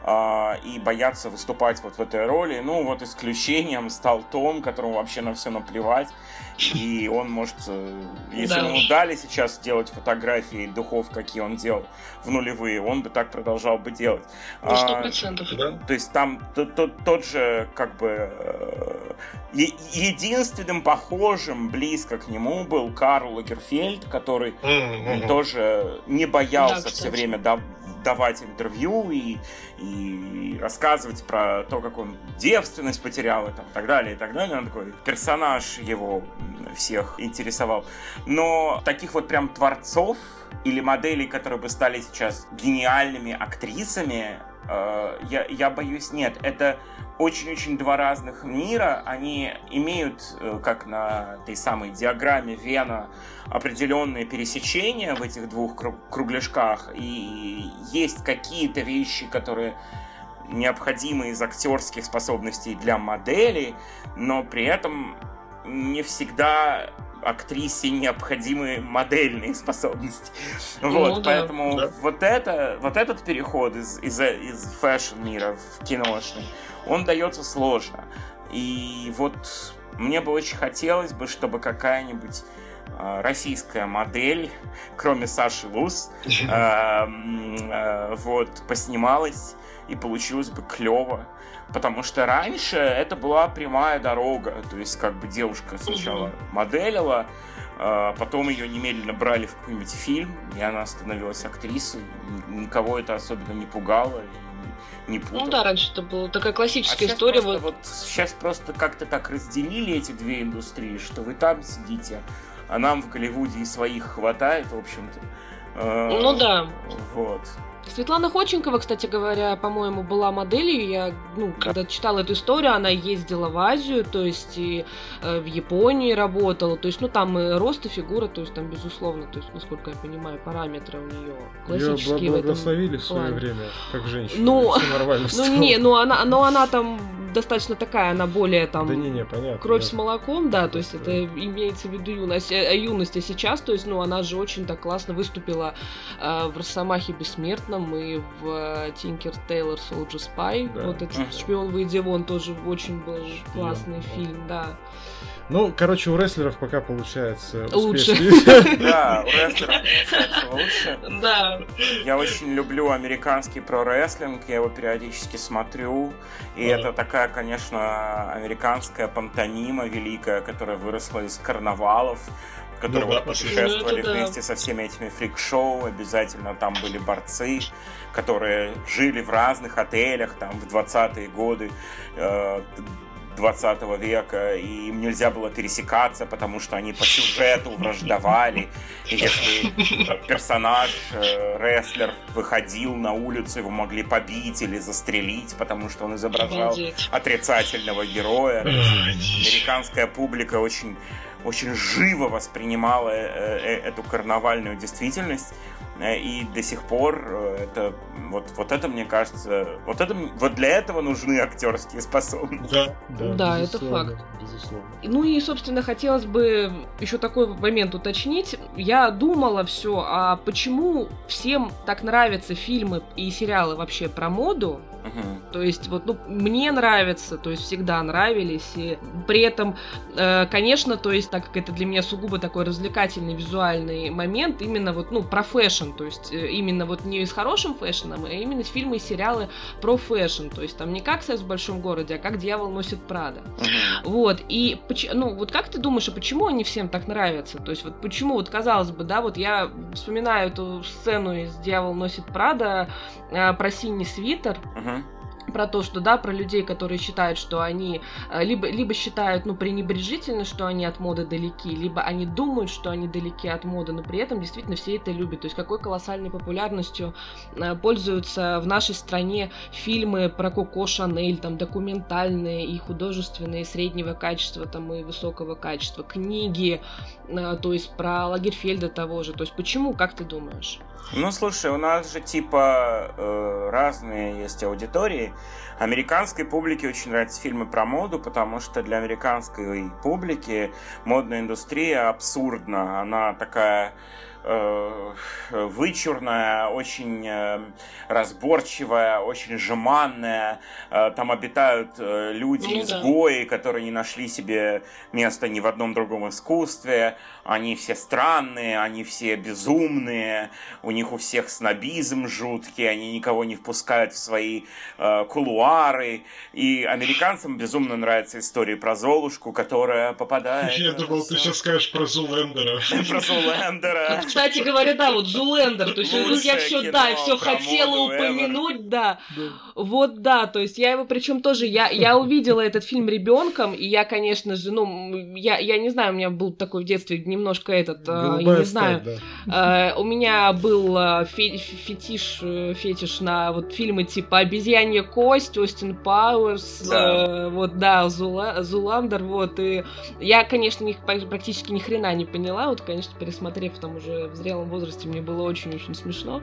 и боятся выступать вот в этой роли. Ну, вот исключением стал Том, которому вообще на все наплевать. И он может, э, если да. ему дали сейчас сделать фотографии духов, какие он делал в нулевые, он бы так продолжал бы делать.
Сто процентов.
А, то есть там тот, тот, тот же, как бы, э, единственным похожим близко к нему был Карл Лагерфельд, который mm-hmm. тоже не боялся да, все время давать интервью и, и рассказывать про то, как он девственность потерял и там, так далее, и так далее. Он такой персонаж его всех интересовал. Но таких вот прям творцов или моделей, которые бы стали сейчас гениальными актрисами, э, я, я боюсь, нет. Это очень-очень два разных мира. Они имеют, э, как на той самой диаграмме Вена, определенные пересечения в этих двух кругляшках. И есть какие-то вещи, которые необходимы из актерских способностей для модели, но при этом не всегда актрисе необходимы модельные способности. Ну, вот, да, поэтому да. вот это, вот этот переход из, из, из fashion мира в киношный, он дается сложно. И вот мне бы очень хотелось бы, чтобы какая-нибудь э, российская модель, кроме Саши Лус, (laughs) э, э, вот, поснималась и получилось бы клево. Потому что раньше это была прямая дорога. То есть, как бы девушка сначала моделила, а потом ее немедленно брали в какой-нибудь фильм, и она становилась актрисой. Никого это особенно не пугало не путал.
Ну да, раньше это была такая классическая а история.
вот... вот сейчас просто как-то так разделили эти две индустрии, что вы там сидите, а нам в Голливуде и своих хватает, в общем-то.
Ну да.
Вот.
Светлана Ходченкова, кстати говоря, по-моему, была моделью. Я, ну, когда читала эту историю, она ездила в Азию, то есть и э, в Японии работала. То есть, ну, там и рост, и фигура, то есть там, безусловно, то есть, насколько я понимаю, параметры у нее классические
Ее благословили в, этом в свое время, как женщина.
Ну, (laughs) ну не, ну она, но она там достаточно такая, она более там...
Да не, не, понятно.
Кровь нет. с молоком, да, то есть это имеется в виду юность. А, юность, а сейчас, то есть, ну, она же очень так классно выступила э, в Росомахе Бессмертном и в Тинкер Тейлор Солджер Спай. Вот этот шпион выйди вон тоже очень был классный фильм, да.
Ну, короче, у рестлеров пока получается
лучше. (laughs)
Да, у рестлеров получается лучше.
Да.
Я очень люблю американский про-рестлинг, я его периодически смотрю. И это такая, конечно, американская пантонима великая, которая выросла из карнавалов которые ну, вот путешествовали ну, вместе да. со всеми этими фрик-шоу, обязательно там были борцы, которые жили в разных отелях там в 20-е годы, э, 20 века, и им нельзя было пересекаться, потому что они по сюжету враждовали. И если персонаж, э, рестлер, выходил на улицу, его могли побить или застрелить, потому что он изображал Обалдеть. отрицательного героя. Американская публика очень очень живо воспринимала э, э, эту карнавальную действительность. Э, и до сих пор это вот, вот это мне кажется, вот это вот для этого нужны актерские способности.
Да, да, да это факт. Безусловно. Ну и, собственно, хотелось бы еще такой момент уточнить. Я думала все, а почему всем так нравятся фильмы и сериалы вообще про моду, Угу. То есть, вот, ну, мне нравится, то есть всегда нравились. И при этом, э, конечно, то есть, так как это для меня сугубо такой развлекательный визуальный момент, именно вот, ну, про fashion, то есть, э, именно вот не с хорошим fashion ом, а именно фильмы и сериалы про fashion. То есть, там не как секс в большом городе, а как дьявол носит Прада. Вот, и, ну, вот как ты думаешь, а почему они всем так нравятся? То есть, вот почему, вот казалось бы, да, вот я вспоминаю эту сцену из «Дьявол носит Прада», э, про синий свитер, угу про то, что, да, про людей, которые считают, что они э, либо, либо считают, ну, пренебрежительно, что они от моды далеки, либо они думают, что они далеки от моды, но при этом действительно все это любят. То есть какой колоссальной популярностью э, пользуются в нашей стране фильмы про Коко Шанель, там, документальные и художественные, среднего качества, там, и высокого качества, книги, э, то есть про Лагерфельда того же. То есть почему, как ты думаешь?
Ну, слушай, у нас же типа разные есть аудитории. Американской публике очень нравятся фильмы про моду, потому что для американской публики модная индустрия абсурдна. Она такая Э, вычурная, очень э, разборчивая, очень жеманная. Э, там обитают люди-изгои, ну, которые не нашли себе места ни в одном другом искусстве. Они все странные, они все безумные, у них у всех снобизм жуткий, они никого не впускают в свои э, кулуары. И американцам безумно нравится история про Золушку, которая попадает...
Я думал, ты сейчас скажешь про Зулендера. (laughs)
Про Зулендера
кстати говоря, да, вот Зулендер, то есть я все, да, все хотела упомянуть, да. Вот да, то есть я его, причем тоже, я, я увидела этот фильм ребенком, и я, конечно же, ну, я, я не знаю, у меня был такой в детстве немножко этот, э, я не знаю, э, у меня был э, фетиш, фетиш на вот фильмы типа «Обезьянья кость», «Остин Пауэрс», вот, да, Зуландер, вот, и я, конечно, них практически ни хрена не поняла, вот, конечно, пересмотрев там уже в зрелом возрасте мне было очень-очень смешно.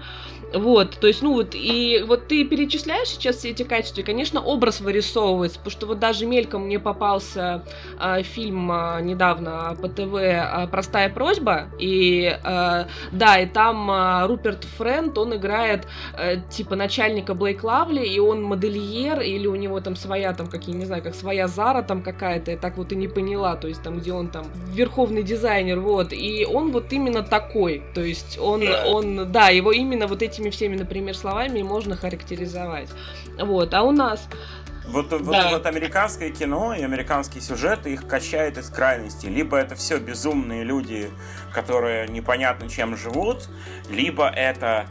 Вот, то есть, ну вот, и вот ты перечисляешь сейчас все эти качества, и, конечно, образ вырисовывается, потому что вот даже мельком мне попался э, фильм э, недавно по ТВ э, «Простая просьба», и, э, да, и там э, Руперт Френд, он играет, э, типа, начальника Блейк Лавли, и он модельер, или у него там своя, там, какие, не знаю, как своя Зара там какая-то, я так вот и не поняла, то есть там, где он там верховный дизайнер, вот, и он вот именно такой, такой. То есть он, он, да, его именно вот этими всеми, например, словами можно характеризовать. Вот, а у нас
вот, да. вот, вот американское кино и американские сюжеты их качают из крайности. Либо это все безумные люди, которые непонятно чем живут, либо это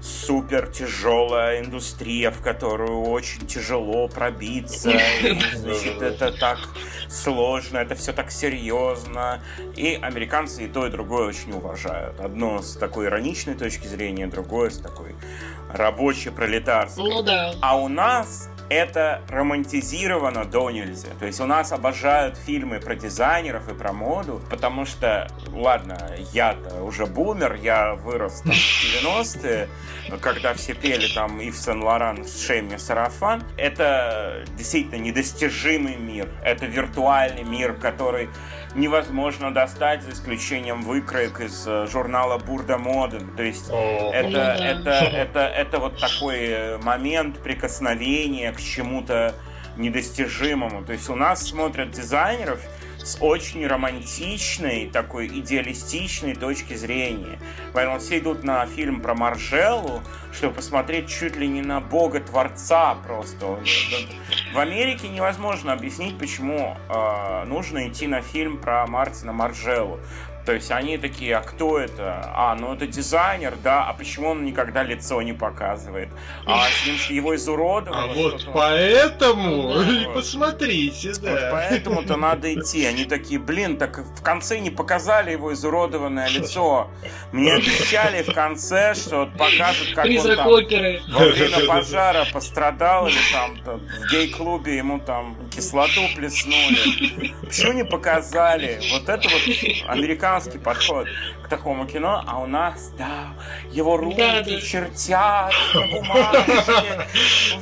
супер тяжелая индустрия, в которую очень тяжело пробиться. И, (laughs) значит, это так сложно, это все так серьезно. И американцы и то, и другое очень уважают. Одно с такой ироничной точки зрения, другое с такой рабочей пролетарской.
Ну да.
А у нас это романтизировано до нельзя. То есть у нас обожают фильмы про дизайнеров и про моду, потому что, ладно, я-то уже бумер, я вырос там в 90-е, когда все пели там Ив Сен-Лоран «Шей мне сарафан». Это действительно недостижимый мир. Это виртуальный мир, который невозможно достать, за исключением выкроек из э, журнала Бурда Моден. То есть это, это, это, это вот такой э, момент прикосновения к чему-то недостижимому. То есть у нас смотрят дизайнеров с очень романтичной, такой идеалистичной точки зрения. Поэтому все идут на фильм про Маржеллу, чтобы посмотреть чуть ли не на бога-творца просто. В Америке невозможно объяснить, почему э, нужно идти на фильм про Мартина Маржеллу То есть они такие, а кто это? А, ну это дизайнер, да, а почему он никогда лицо не показывает? А (laughs) с ним его изуродовало.
А вот поэтому, (laughs) посмотрите, да. Вот (laughs)
поэтому-то надо идти. Они такие, блин, так в конце не показали его изуродованное лицо. Мне обещали в конце, что покажут, как он там во время пожара пострадал или там в гей-клубе ему там кислоту плеснули. Почему не показали? Вот это вот американский подход к такому кино, а у нас, да, его руки да, да. чертят на бумажке,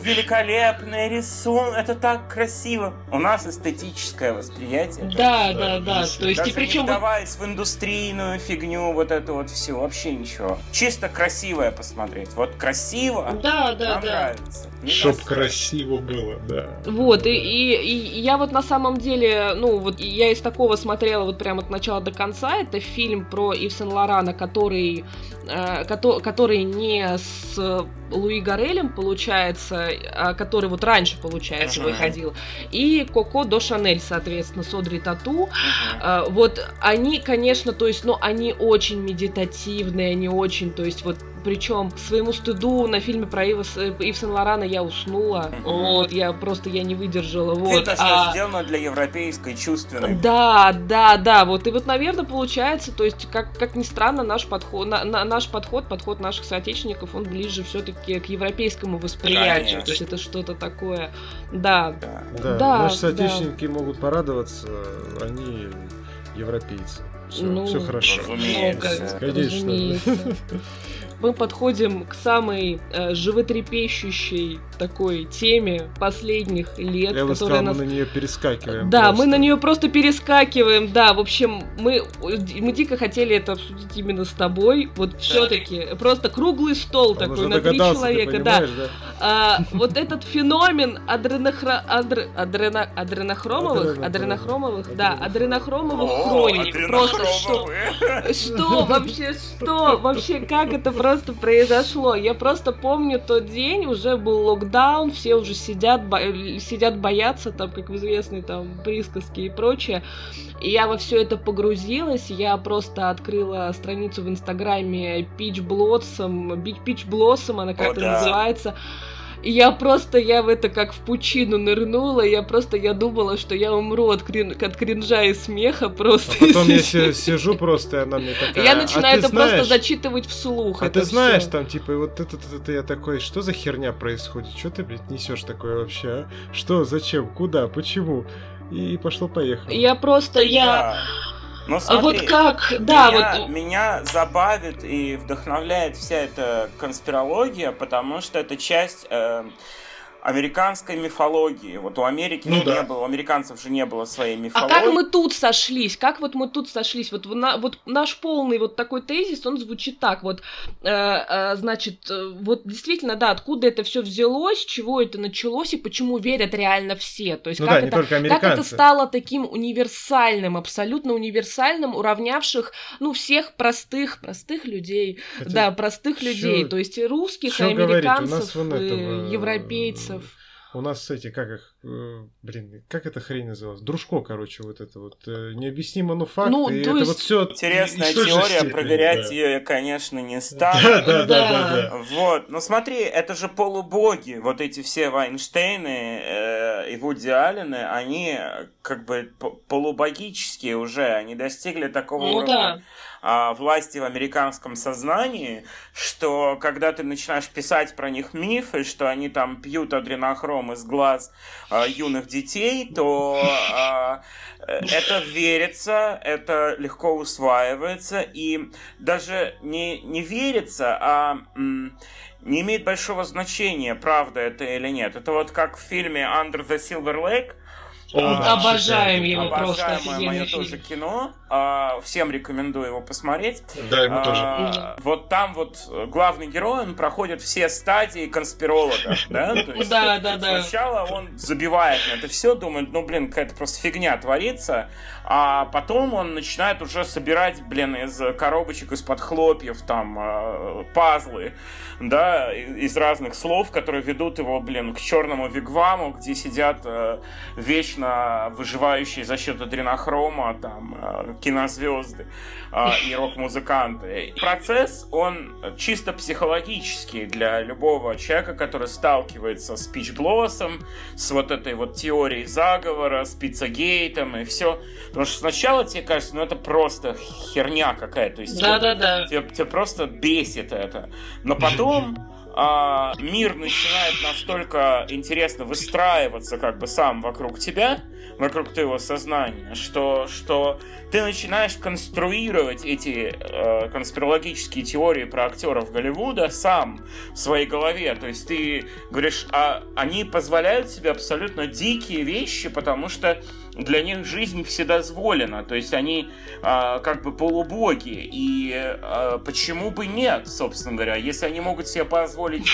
великолепный рисунок, это так красиво. У нас эстетическое восприятие.
Да, да, да. То есть,
Даже и причем... не вдаваясь в индустрийную фигню, вот это вот все, вообще ничего. Чисто красивое посмотреть. Вот красиво,
да, да,
нам
да.
нравится.
Чтоб красиво было, да.
Вот, и, и, и я вот на самом деле, ну, вот я из такого смотрела вот прямо от начала до конца. Это фильм про Ив Сен-Лорана, который, э, который не с Луи Гарелем, получается, а который вот раньше, получается, uh-huh. выходил, и Коко до Шанель, соответственно, с Одри Тату. Uh-huh. Вот они, конечно, то есть, ну, они очень медитативные, они очень, то есть, вот причем к своему стыду на фильме про Ива, Ив Сен-Лорана я уснула. Mm-hmm. Вот, я просто я не выдержала. Вот.
Это а... сделано для европейской чувственной.
Да, да, да. Вот. И вот, наверное, получается, то есть, как, как ни странно, наш подход, на, на, наш подход, подход наших соотечественников, он ближе все-таки к европейскому восприятию. Конечно. То есть это что-то такое. Да.
Да. да. да наши соотечественники да. могут порадоваться, они европейцы. Все, ну, все хорошо.
Разумеется.
Конечно. Разумеется. (laughs)
мы подходим к самой э, животрепещущей такой теме последних лет.
Я бы сказал, нас... мы на нее перескакиваем.
Да, просто. мы на нее просто перескакиваем. Да, в общем, мы, мы дико хотели это обсудить именно с тобой. Вот все-таки просто круглый стол Он такой на три человека. Да. да? А, вот этот феномен адренохро... адр... адрено... адренохромовых, адренохромовых, да, адренохромовых хроник. Просто что? Что вообще, что? Вообще, как это просто произошло? Я просто помню тот день, уже был локдаун, все уже сидят, бо... сидят боятся, там, как в известной там присказке и прочее. И я во все это погрузилась, я просто открыла страницу в Инстаграме Peach Blossom, Peach Blossom, она как-то да. называется. И я просто, я в это как в пучину нырнула, я просто, я думала, что я умру от, крин, от кринжа и смеха просто.
А потом я (laughs) сижу просто, и она мне такая...
Я «А начинаю а это знаешь, просто зачитывать вслух.
А ты знаешь, все. там, типа, вот это, это, это, я такой, что за херня происходит? Что ты, блядь, несешь такое вообще, а? Что, зачем, куда, почему? И пошло-поехало.
Я просто, я...
Но смотри,
а вот как, да,
меня,
вот...
меня забавит и вдохновляет вся эта конспирология, потому что это часть э, американской мифологии. Вот у Америки ну, не да. было, у американцев же не было своей мифологии.
А как мы тут сошлись? Как вот мы тут сошлись? Вот, на, вот наш полный вот такой тезис, он звучит так. Вот, э, э, значит, э, вот действительно, да, откуда это все взялось, чего это началось и почему верят реально все. То есть ну, как, да, это, как это стало таким универсальным, абсолютно универсальным, уравнявших, ну, всех простых, простых людей. Хотя, да, простых чё, людей. То есть русских, американцев, этого... европейцев
У нас, эти, как их, блин, как эта хрень называлась? Дружко, короче, вот это вот. Э, необъяснимо, но факт. Ну, и это есть... вот все.
Интересная теория, проверять да. ее я, конечно, не стану.
Да, да, да, да,
да. Вот. Но смотри, это же полубоги. Вот эти все Вайнштейны э, и Вуди Аллены, они как бы полубогические уже. Они достигли такого ну, уровня. Да власти в американском сознании, что когда ты начинаешь писать про них мифы, что они там пьют адренохром из глаз а, юных детей, то а, это верится, это легко усваивается, и даже не, не верится, а не имеет большого значения, правда это или нет. Это вот как в фильме Under the Silver Lake,
а, Обожаем его
просто. Обожаемое мое тоже кино. А, всем рекомендую его посмотреть.
Да, ему тоже.
Вот там вот главный герой, он проходит все стадии конспиролога. Да, (laughs)
да, да, да.
Сначала он забивает на это все, думает, ну, блин, какая-то просто фигня творится. А потом он начинает уже собирать, блин, из коробочек, из-под хлопьев, там, а, пазлы, да, из разных слов, которые ведут его, блин, к черному вигваму, где сидят вечно конечно, выживающие за счет адренохрома, там, э, кинозвезды э, и рок-музыканты. Процесс, он чисто психологический для любого человека, который сталкивается с пичблоссом, с вот этой вот теорией заговора, с пиццагейтом и все. Потому что сначала тебе кажется, ну это просто херня какая-то. То есть
да, тебе, да, да.
Тебе, тебе просто бесит это. Но потом а, мир начинает настолько интересно выстраиваться как бы сам вокруг тебя, вокруг твоего сознания, что, что ты начинаешь конструировать эти э, конспирологические теории про актеров Голливуда сам в своей голове. То есть ты говоришь, а они позволяют себе абсолютно дикие вещи, потому что для них жизнь вседозволена, то есть они э, как бы полубоги, и э, почему бы нет, собственно говоря, если они могут себе позволить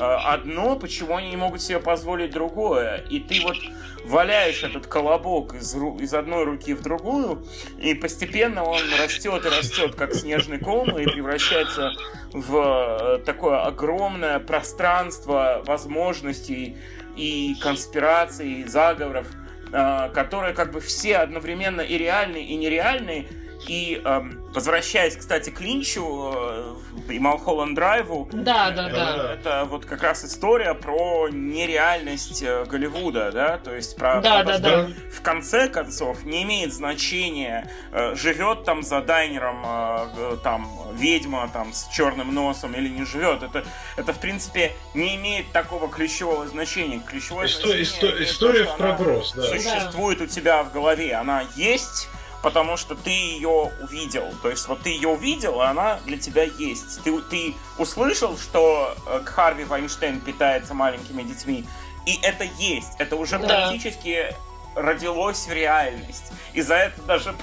э, одно, почему они не могут себе позволить другое, и ты вот валяешь этот колобок из, из одной руки в другую, и постепенно он растет и растет, как снежный ком, и превращается в такое огромное пространство возможностей и конспираций, и заговоров, которые как бы все одновременно и реальные, и нереальные. И эм, возвращаясь, кстати, к Линчу э, и Малхолланд Драйву,
да, да, да.
Это вот как раз история про нереальность э, Голливуда, да, то есть про
да, да, да.
в конце концов не имеет значения, э, живет там за дайнером э, там ведьма там с черным носом или не живет. Это, это в принципе не имеет такого ключевого значения. Ключевое
Исто- значение исто- история то, в проброс, да.
Существует да. у тебя в голове, она есть потому что ты ее увидел. То есть вот ты ее увидел, и она для тебя есть. Ты, ты услышал, что э, Харви Вайнштейн питается маленькими детьми, и это есть. Это уже да. практически родилось в реальность. И за это даже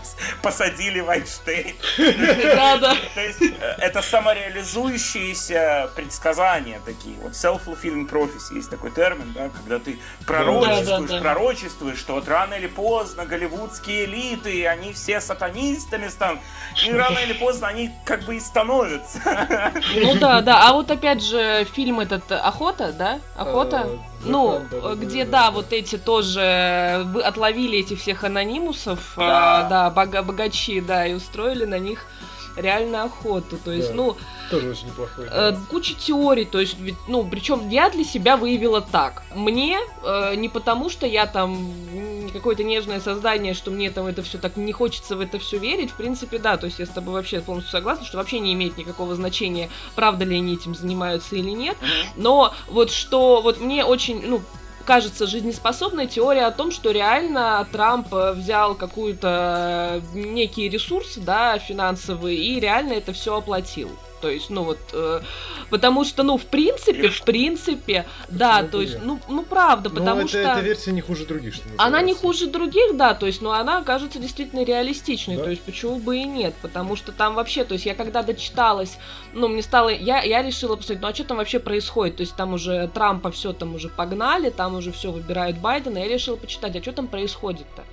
посадили Вайнштейн. То есть э, это самореализующиеся предсказания такие. Вот self-fulfilling prophecy есть такой термин, да, когда ты пророчествуешь, пророчествуешь, что вот рано или поздно голливудские элиты, они все сатанистами станут. И рано или поздно они как бы и становятся.
Ну да, да. А вот опять же фильм этот «Охота», да? «Охота»? Э, ну, где, да, вот эти тоже вы отловили этих всех анонимусов, да, а, да бога богачи, да, и устроили на них реально охоту. То есть, да, ну...
Тоже очень неплохой. Э,
куча теорий, то есть, ну, причем я для себя выявила так. Мне, э, не потому что я там какое-то нежное создание, что мне там это все так не хочется в это все верить, в принципе, да, то есть я с тобой вообще полностью согласна, что вообще не имеет никакого значения, правда ли они этим занимаются или нет, но вот что, вот мне очень, ну, кажется жизнеспособной теория о том, что реально Трамп э, взял какую-то э, некий ресурс, да, финансовый, и реально это все оплатил. То есть, ну вот, э, потому что, ну, в принципе, в принципе, да, то есть, ну, ну правда, ну, потому
это,
что...
эта версия не хуже других, что
называется. Она не хуже других, да, то есть, но она кажется действительно реалистичной, да? то есть, почему бы и нет, потому что там вообще, то есть, я когда дочиталась, ну, мне стало, я, я решила посмотреть, ну, а что там вообще происходит, то есть, там уже Трампа все там уже погнали, там уже все выбирают Байдена, я решила почитать, а что там происходит-то?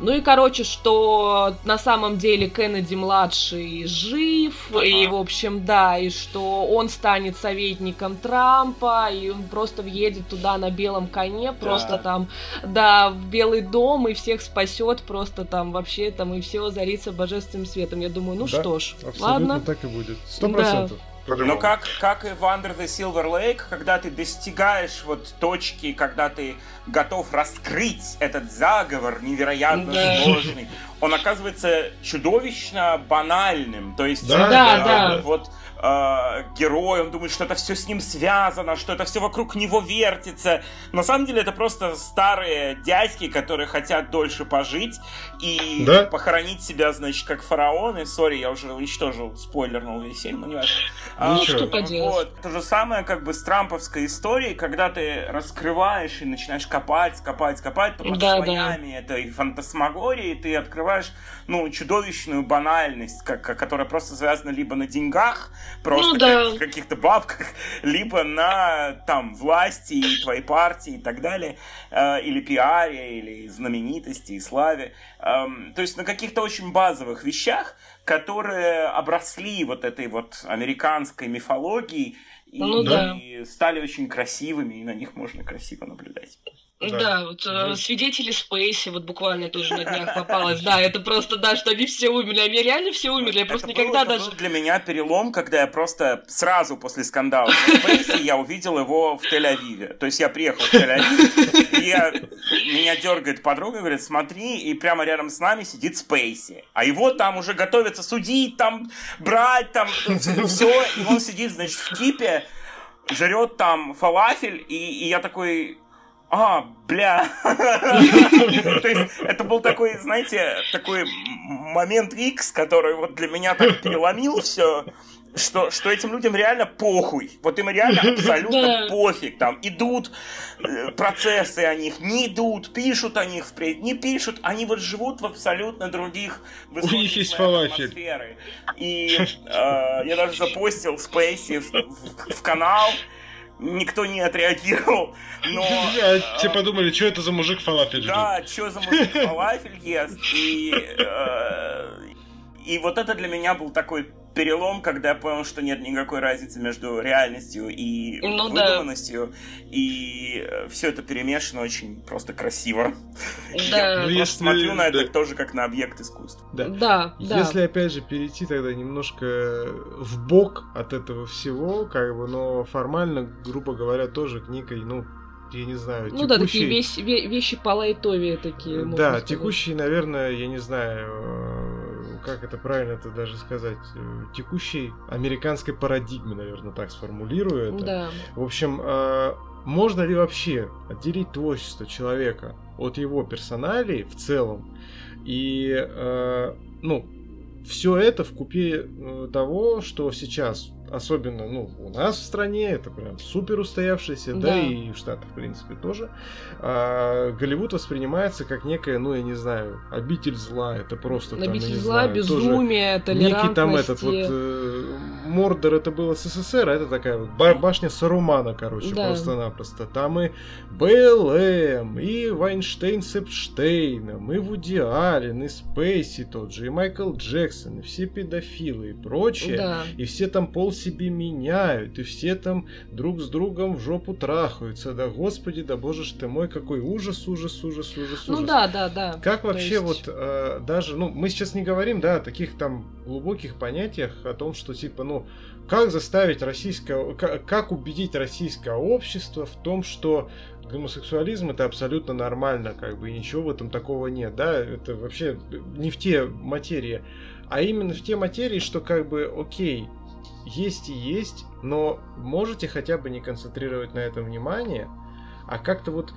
Ну и, короче, что на самом деле Кеннеди младший жив, ага. и, в общем, да, и что он станет советником Трампа, и он просто въедет туда на белом коне, просто да. там, да, в Белый дом, и всех спасет, просто там вообще там, и все озарится божественным светом. Я думаю, ну да, что ж,
абсолютно
ладно.
так и будет. Сто процентов. Да.
Но как, как и в Under the Silver Lake, когда ты достигаешь вот точки, когда ты готов раскрыть этот заговор невероятно да. сложный, он оказывается чудовищно банальным. То есть,
да, да, да.
вот э, герой, он думает, что это все с ним связано, что это все вокруг него вертится. На самом деле это просто старые дядьки, которые хотят дольше пожить и да? похоронить себя, значит, как фараоны. Сори, я уже уничтожил, спойлернул весь фильм, но не важно.
А, ну, что поделать. Вот.
То же самое как бы с трамповской историей, когда ты раскрываешь и начинаешь копать, копать, копать под да, слоями да. этой фантасмагории, ты открываешь, ну, чудовищную банальность, как, которая просто связана либо на деньгах, просто ну, да. каких-то бабках, (laughs) либо на там власти и твоей партии и так далее, э, или пиаре, или знаменитости и славе. Эм, то есть на каких-то очень базовых вещах, которые обросли вот этой вот американской мифологией и, ну, да. и стали очень красивыми, и на них можно красиво наблюдать.
Да, да вот э, свидетели Спейси, вот буквально тоже на днях попалось. Да, это просто, да, что они все умерли. Они реально все умерли. Я просто это никогда
был,
даже...
был для меня перелом, когда я просто сразу после скандала Спейси я увидел его в Тель-Авиве. То есть я приехал в Тель-Авив, и я, меня дергает подруга говорит, смотри, и прямо рядом с нами сидит Спейси. А его там уже готовятся судить, там брать, там все. И он сидит, значит, в кипе, жрет там фалафель, и, и я такой, а, бля. То есть это был такой, знаете, такой момент X, который вот для меня так переломил все что, что этим людям реально похуй. Вот им реально абсолютно пофиг. Там идут э, процессы о них, не идут, пишут о них впредь, не пишут. Они вот живут в абсолютно других
У них есть фалафель.
И э, я даже запостил в Спейси в, в, в канал, никто не отреагировал, но...
А те подумали, что это за мужик фалафель
Да, что за мужик фалафель ест, и... И вот это для меня был такой перелом, когда я понял, что нет никакой разницы между реальностью и ну, выдуманностью, да. и э, все это перемешано очень просто красиво. Да. Я ну, если... смотрю на это да. тоже как на объект искусства.
Да. да,
да. Если опять же перейти тогда немножко в бок от этого всего, как бы, но формально, грубо говоря, тоже к некой, ну, я не знаю,
Ну текущей... да, такие вещи, вещи по лайтове такие.
Да, текущие, наверное, я не знаю, как это правильно это даже сказать, э, текущей американской парадигме, наверное, так сформулирую это.
Да.
В общем, э, можно ли вообще отделить творчество человека от его персоналей в целом? И, ну, все это в купе того, что сейчас особенно, ну, у нас в стране, это прям супер устоявшийся, да, да и в Штатах, в принципе, тоже. А, Голливуд воспринимается как некая, ну, я не знаю, обитель зла, это просто
там,
Обитель
зла,
знаю,
безумие, тоже Некий
там этот вот э, Мордор, это был СССР, а это такая вот башня Сарумана, короче, да. просто-напросто. Там и БЛМ, и Вайнштейн с Эпштейном, и Вуди Аллен, и Спейси тот же, и Майкл Джексон, и все педофилы и прочее. Да. И все там пол себе меняют, и все там друг с другом в жопу трахаются. Да господи, да боже ж ты мой, какой ужас, ужас, ужас, ужас,
ну ужас. Ну да, да, да.
Как вообще есть... вот э, даже, ну, мы сейчас не говорим, да, о таких там глубоких понятиях, о том, что типа, ну, как заставить российское, как, как убедить российское общество в том, что гомосексуализм это абсолютно нормально, как бы, и ничего в этом такого нет, да, это вообще не в те материи, а именно в те материи, что как бы, окей, есть и есть, но можете хотя бы не концентрировать на этом внимание, а как-то вот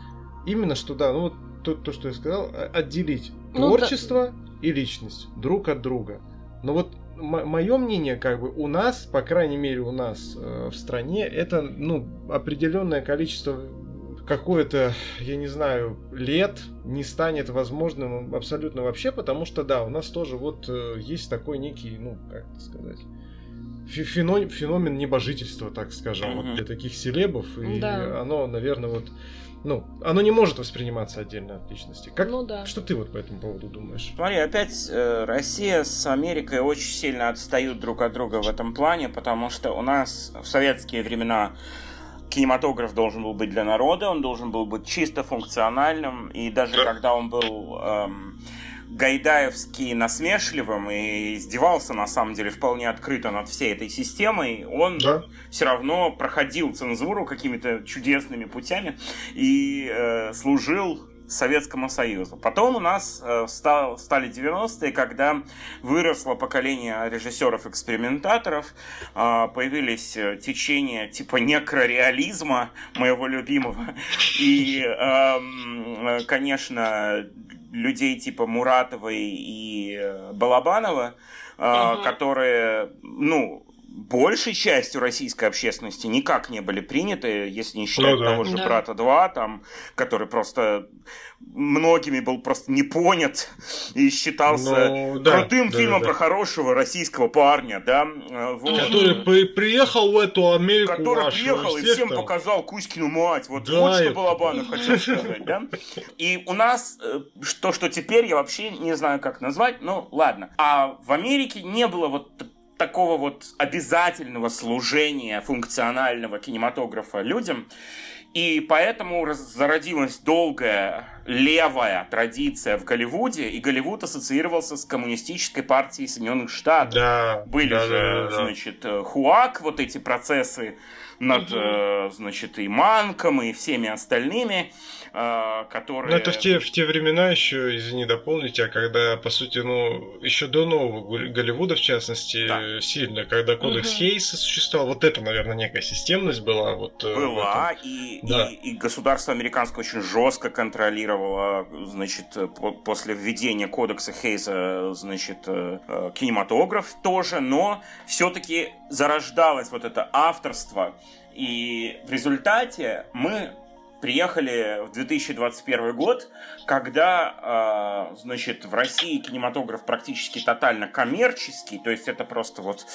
именно что, да, ну вот то, то что я сказал, отделить ну, творчество да. и личность друг от друга. Но вот мое мнение, как бы у нас, по крайней мере у нас э, в стране, это ну определенное количество какое-то, я не знаю, лет не станет возможным абсолютно вообще, потому что да, у нас тоже вот э, есть такой некий, ну как это сказать, феномен, феномен небожительства, так скажем, mm-hmm. вот для таких селебов, и да. оно, наверное, вот ну, оно не может восприниматься отдельно от личности. Как, ну, да. Что ты вот по этому поводу думаешь?
Смотри, опять э, Россия с Америкой очень сильно отстают друг от друга в этом плане, потому что у нас в советские времена кинематограф должен был быть для народа, он должен был быть чисто функциональным, и даже когда он был... Эм, гайдаевский насмешливым и издевался, на самом деле, вполне открыто над всей этой системой, он да. все равно проходил цензуру какими-то чудесными путями и э, служил Советскому Союзу. Потом у нас э, стал, стали 90-е, когда выросло поколение режиссеров-экспериментаторов, э, появились течения типа некрореализма, моего любимого, и, эм, э, конечно, людей типа Муратовой и э, Балабанова, угу. которые, ну, большей частью российской общественности никак не были приняты, если не считать ну, да. того же да. брата 2, там, который просто многими был просто не понят и считался ну, да, крутым да, фильмом да. про хорошего российского парня, да.
Вот. Который при приехал в эту Америку
Который вашу, приехал и всем там. показал Кузькину мать. Вот, да, вот что это... Балабанов хотел сказать, да. И у нас э, то, что теперь я вообще не знаю, как назвать, ну ладно. А в Америке не было вот такого вот обязательного служения функционального кинематографа людям. И поэтому зародилась долгая левая традиция в Голливуде, и Голливуд ассоциировался с коммунистической партией Соединенных Штатов.
Да,
Были
да,
же,
да, да.
значит, э, ХУАК, вот эти процессы над, угу. значит, и Манком, и всеми остальными. А, которые...
Ну, это в те, в те времена еще, извини, дополните, а когда, по сути, ну, еще до нового Голливуда, в частности, да. сильно, когда кодекс угу. Хейса существовал, вот это, наверное, некая системность была. Вот,
э, была, и, да. и, и государство американское очень жестко контролировало, значит, по, после введения кодекса Хейса, значит, э, кинематограф тоже, но все-таки зарождалось вот это авторство, и в результате мы приехали в 2021 год, когда, э, значит, в России кинематограф практически тотально коммерческий, то есть это просто вот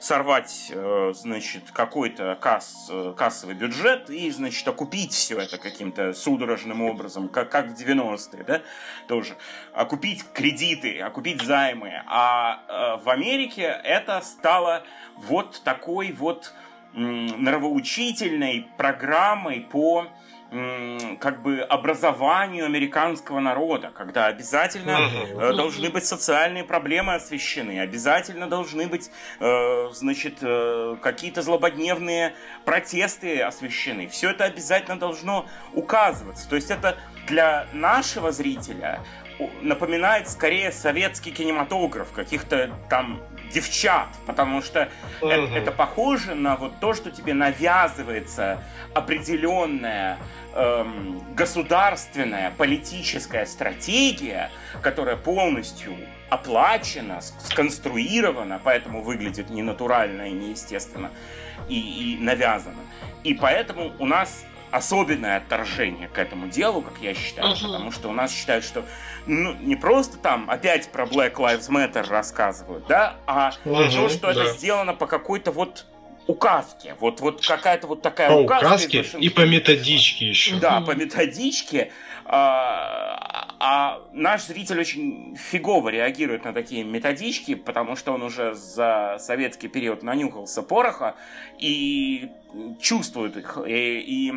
сорвать, э, значит, какой-то касс, э, кассовый бюджет и, значит, окупить все это каким-то судорожным образом, как, как в 90-е, да, тоже. Окупить кредиты, окупить займы. А э, в Америке это стало вот такой вот нравоучительной программой по как бы образованию американского народа, когда обязательно uh-huh. должны быть социальные проблемы освещены, обязательно должны быть, э, значит, э, какие-то злободневные протесты освещены. Все это обязательно должно указываться. То есть это для нашего зрителя напоминает скорее советский кинематограф, каких-то там девчат, потому что угу. это, это похоже на вот то, что тебе навязывается определенная эм, государственная политическая стратегия, которая полностью оплачена, сконструирована, поэтому выглядит ненатурально и неестественно и, и навязано. И поэтому у нас особенное отторжение к этому делу, как я считаю, uh-huh. потому что у нас считают, что ну, не просто там опять про Black Lives Matter рассказывают, да, а uh-huh, то, что да. это сделано по какой-то вот указке. Вот, вот какая-то вот такая
по указка. указке и по методичке еще.
Да, по методичке. А, а наш зритель очень фигово реагирует на такие методички, потому что он уже за советский период нанюхался пороха и чувствует их. И, и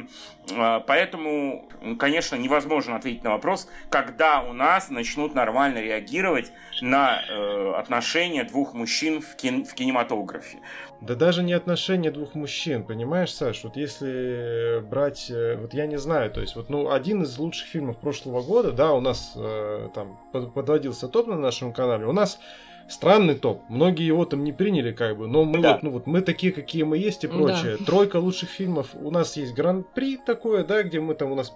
а, поэтому, конечно, невозможно ответить на вопрос, когда у нас начнут нормально реагировать на э, отношения двух мужчин в, кин, в кинематографе.
Да даже не отношения двух мужчин, понимаешь, Саш? Вот если брать, э, вот я не знаю, то есть вот, ну, один из лучших фильмов прошлого года, да, у нас э, там подводился топ на нашем канале, у нас странный топ. Многие его там не приняли, как бы, но мы да. вот, ну вот мы такие, какие мы есть и прочее. Да. Тройка лучших фильмов. У нас есть гран-при такое, да, где мы там у нас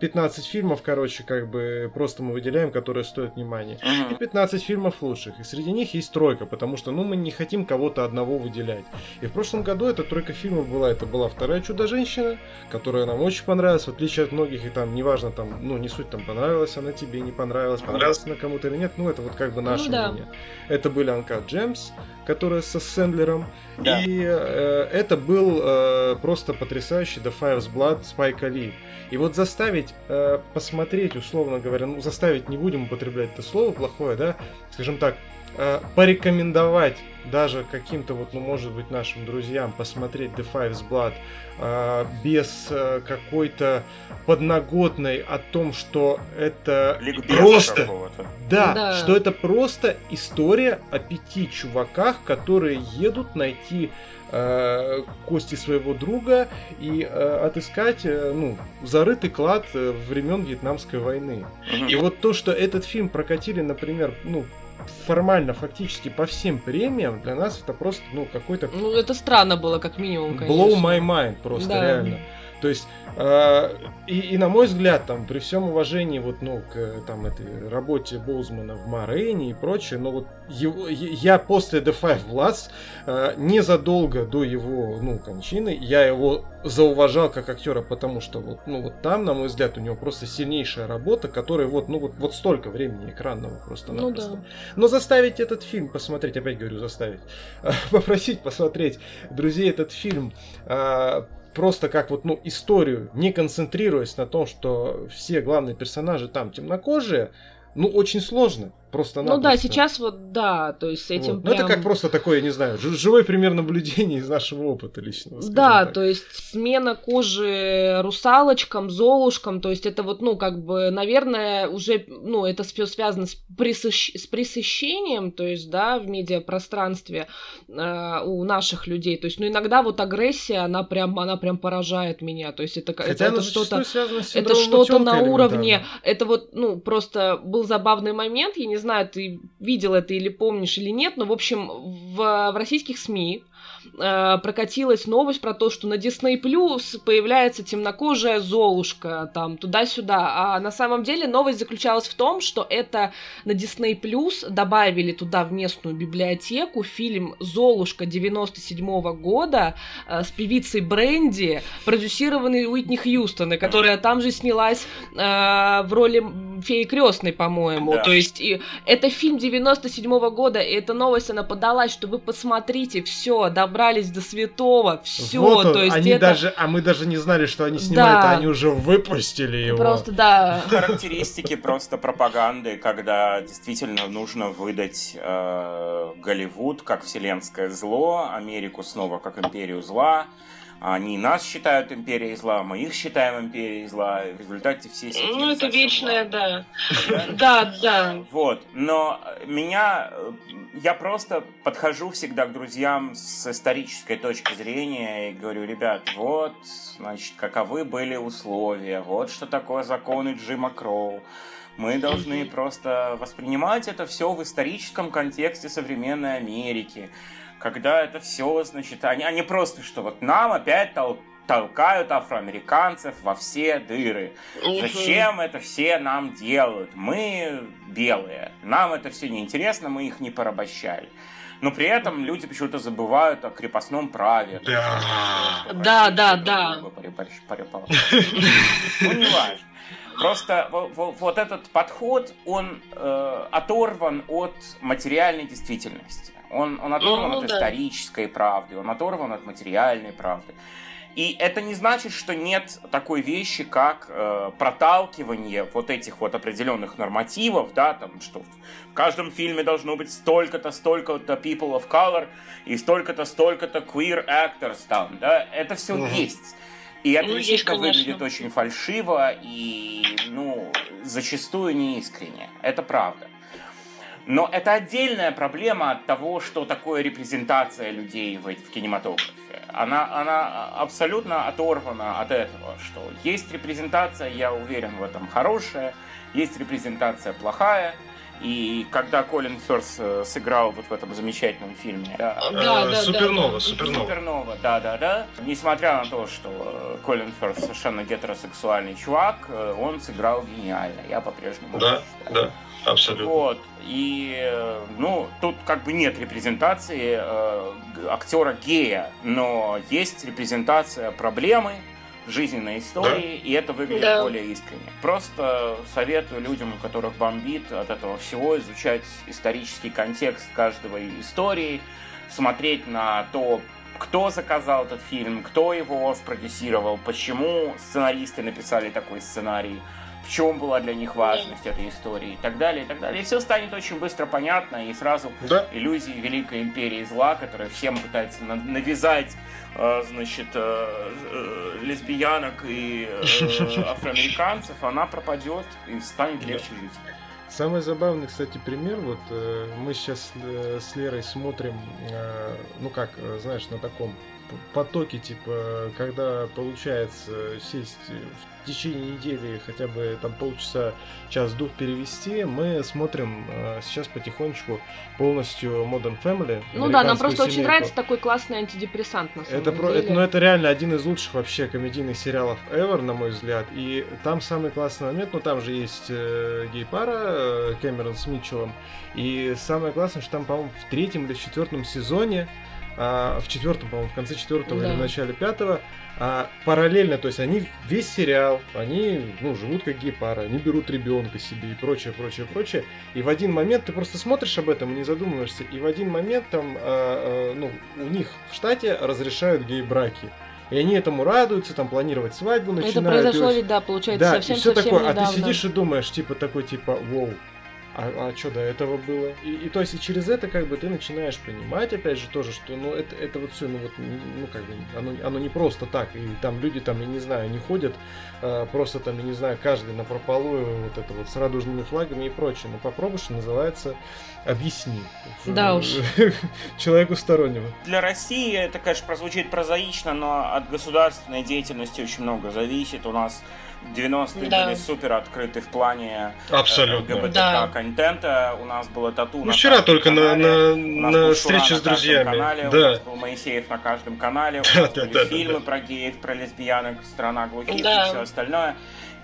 15 фильмов, короче, как бы просто мы выделяем, которые стоят внимания. И 15 фильмов лучших. И среди них есть тройка, потому что, ну, мы не хотим кого-то одного выделять. И в прошлом году эта тройка фильмов была. Это была вторая Чудо-женщина, которая нам очень понравилась, в отличие от многих, и там, неважно, там, ну, не суть, там, понравилась она тебе, не понравилась, понравилась она кому-то или нет, ну, это вот как бы наше ну, да. мнение. Это были Анка Джемс, которая со Сэндлером, да. и э, это был э, просто потрясающий The Five's Blood Спайка Ли. И вот заставить э, посмотреть, условно говоря, ну заставить не будем употреблять это слово плохое, да, скажем так, э, порекомендовать даже каким-то вот, ну может быть нашим друзьям посмотреть The Five's Blood э, без э, какой-то подноготной о том, что это Ликбеза просто, да, да, что это просто история о пяти чуваках, которые едут найти э, кости своего друга и э, отыскать э, ну, зарытый клад э, времен Вьетнамской войны. Угу. И вот то, что этот фильм прокатили, например, ну, формально, фактически по всем премиям, для нас это просто, ну, какой-то...
Ну, это странно было, как минимум,
конечно. Blow my mind, просто да. реально. То есть, э, и, и на мой взгляд, там, при всем уважении вот, ну, к там, этой работе Боузмана в Морейне и прочее, но вот его, я после The Five Bloods, э, незадолго до его, ну, кончины, я его зауважал как актера, потому что вот, ну, вот там, на мой взгляд, у него просто сильнейшая работа, которая вот, ну, вот, вот столько времени экранного просто
ну, да.
Но заставить этот фильм посмотреть, опять говорю, заставить, (laughs) попросить посмотреть друзей этот фильм, э, просто как вот, ну, историю, не концентрируясь на том, что все главные персонажи там темнокожие, ну, очень сложно. Просто
Ну да, сейчас вот, да, то есть с этим вот.
прям... Ну это как просто такое, я не знаю, живое пример наблюдения из нашего опыта личного.
Да,
так.
то есть смена кожи русалочкам, золушкам, то есть это вот, ну, как бы, наверное, уже, ну, это все связано с, присыщ... с присыщением, то есть, да, в медиапространстве э, у наших людей, то есть, ну, иногда вот агрессия, она прям, она прям поражает меня, то есть это,
Хотя
это, это что-то,
это
что-то на уровне, это вот, ну, просто был забавный момент, я не знаю, ты видел это или помнишь или нет, но, в общем, в, в российских СМИ э, прокатилась новость про то, что на Disney Plus появляется темнокожая Золушка, там, туда-сюда. А на самом деле новость заключалась в том, что это на Disney Plus добавили туда в местную библиотеку фильм «Золушка» 97 -го года э, с певицей Бренди, продюсированный Уитни Хьюстон, которая там же снялась э, в роли феи крестной, по-моему. Да. То есть и, это фильм 97 -го года, и эта новость, она подалась, что вы посмотрите, все, добрались до святого, все,
вот
то есть
они
это...
даже, а мы даже не знали, что они снимают, да. а они уже выпустили его.
Просто да.
Характеристики просто пропаганды, когда действительно нужно выдать э, Голливуд как вселенское зло, Америку снова как империю зла. Они нас считают империей зла, мы их считаем империей зла. В результате все сидим
Ну, это вечное, да. Да, да.
Вот. Но меня... Я просто подхожу всегда к друзьям с исторической точки зрения и говорю, ребят, вот, значит, каковы были условия, вот что такое законы Джима Кроу. Мы должны просто воспринимать это все в историческом контексте современной Америки когда это все, значит, они, они просто, что вот нам опять тол толкают афроамериканцев во все дыры. Зачем это все нам делают? Мы белые, нам это все неинтересно, мы их не порабощали. Но при этом люди почему-то забывают о крепостном праве.
Да, да, да, да.
Ну, не важно. Просто вот этот подход, он э, оторван от материальной действительности. Он, он оторван ну, от да. исторической правды, он оторван от материальной правды. И это не значит, что нет такой вещи, как э, проталкивание вот этих вот определенных нормативов, да, там, что в каждом фильме должно быть столько-то, столько-то people of color и столько-то, столько-то queer actors там, да, это все угу. есть. И это ну, действительно выглядит очень фальшиво и, ну, зачастую неискренне. Это правда. Но это отдельная проблема от того, что такое репрезентация людей в, в кинематографе. Она, она абсолютно оторвана от этого, что есть репрезентация, я уверен в этом, хорошая, есть репрезентация плохая, и когда Колин Ферс э, сыграл вот в этом замечательном фильме...
Да, да, да,
Супернова, да. Супернова.
Супернова, да-да-да. Несмотря на то, что э, Колин Ферс совершенно гетеросексуальный чувак, э, он сыграл гениально. Я по-прежнему
Да, да. Абсолютно.
Вот. И, ну, тут как бы нет репрезентации э, актера гея, но есть репрезентация проблемы, жизненной истории, да? и это выглядит да. более искренне. Просто советую людям, у которых бомбит от этого всего, изучать исторический контекст каждого истории, смотреть на то, кто заказал этот фильм, кто его спродюсировал, почему сценаристы написали такой сценарий, в чем была для них важность этой истории и так далее, и так далее. И все станет очень быстро понятно, и сразу да. иллюзии Великой Империи Зла, которая всем пытается навязать э, значит, э, э, лесбиянок и (laughs) афроамериканцев, она пропадет и станет легче жить.
Самый забавный, кстати, пример, вот мы сейчас с Лерой смотрим, ну как, знаешь, на таком потоке, типа, когда получается сесть в течение недели хотя бы там полчаса, час-дух перевести, мы смотрим э, сейчас потихонечку полностью Modern Family.
Ну да, нам просто семейку. очень нравится такой классный антидепрессант на самом
это
деле. Про,
это, ну это реально один из лучших вообще комедийных сериалов ever, на мой взгляд. И там самый классный момент, ну там же есть э, гей-пара э, Кэмерон с Митчеллом. И самое классное, что там, по-моему, в третьем или в четвертом сезоне в четвертом, по-моему, в конце четвертого да. или в начале пятого, а, параллельно, то есть они весь сериал, они ну, живут как гей-пара, они берут ребенка себе и прочее, прочее, прочее. И в один момент ты просто смотришь об этом и не задумываешься, и в один момент там, а, а, ну, у них в штате разрешают гей-браки. И они этому радуются, там планировать свадьбу начинают.
Это произошло ведь, да, получается,
да,
совсем,
и все
совсем
такое.
недавно.
А ты сидишь и думаешь, типа, такой, типа, вау, а, а что до этого было? И, и то есть и через это как бы ты начинаешь понимать, опять же, тоже, что ну это, это вот все, ну вот, ну как бы, оно, оно не просто так, и там люди там, я не знаю, не ходят а, просто там, я не знаю, каждый на прополую вот это вот с радужными флагами и прочее, но попробуй, что называется, объясни.
Да уж. (laughs)
Человеку стороннему.
Для России это, конечно, прозвучит прозаично, но от государственной деятельности очень много зависит. У нас 90-е да. были супер открыты в плане
э, Абсолютно.
ЛГБТК да. контента. У нас было тату
ну, на вчера только канале. на, на, на встрече с друзьями.
Канале. Да. У нас был Моисеев на каждом канале. У нас да, были да, фильмы да. про геев, про лесбиянок, страна глухих да. и все остальное.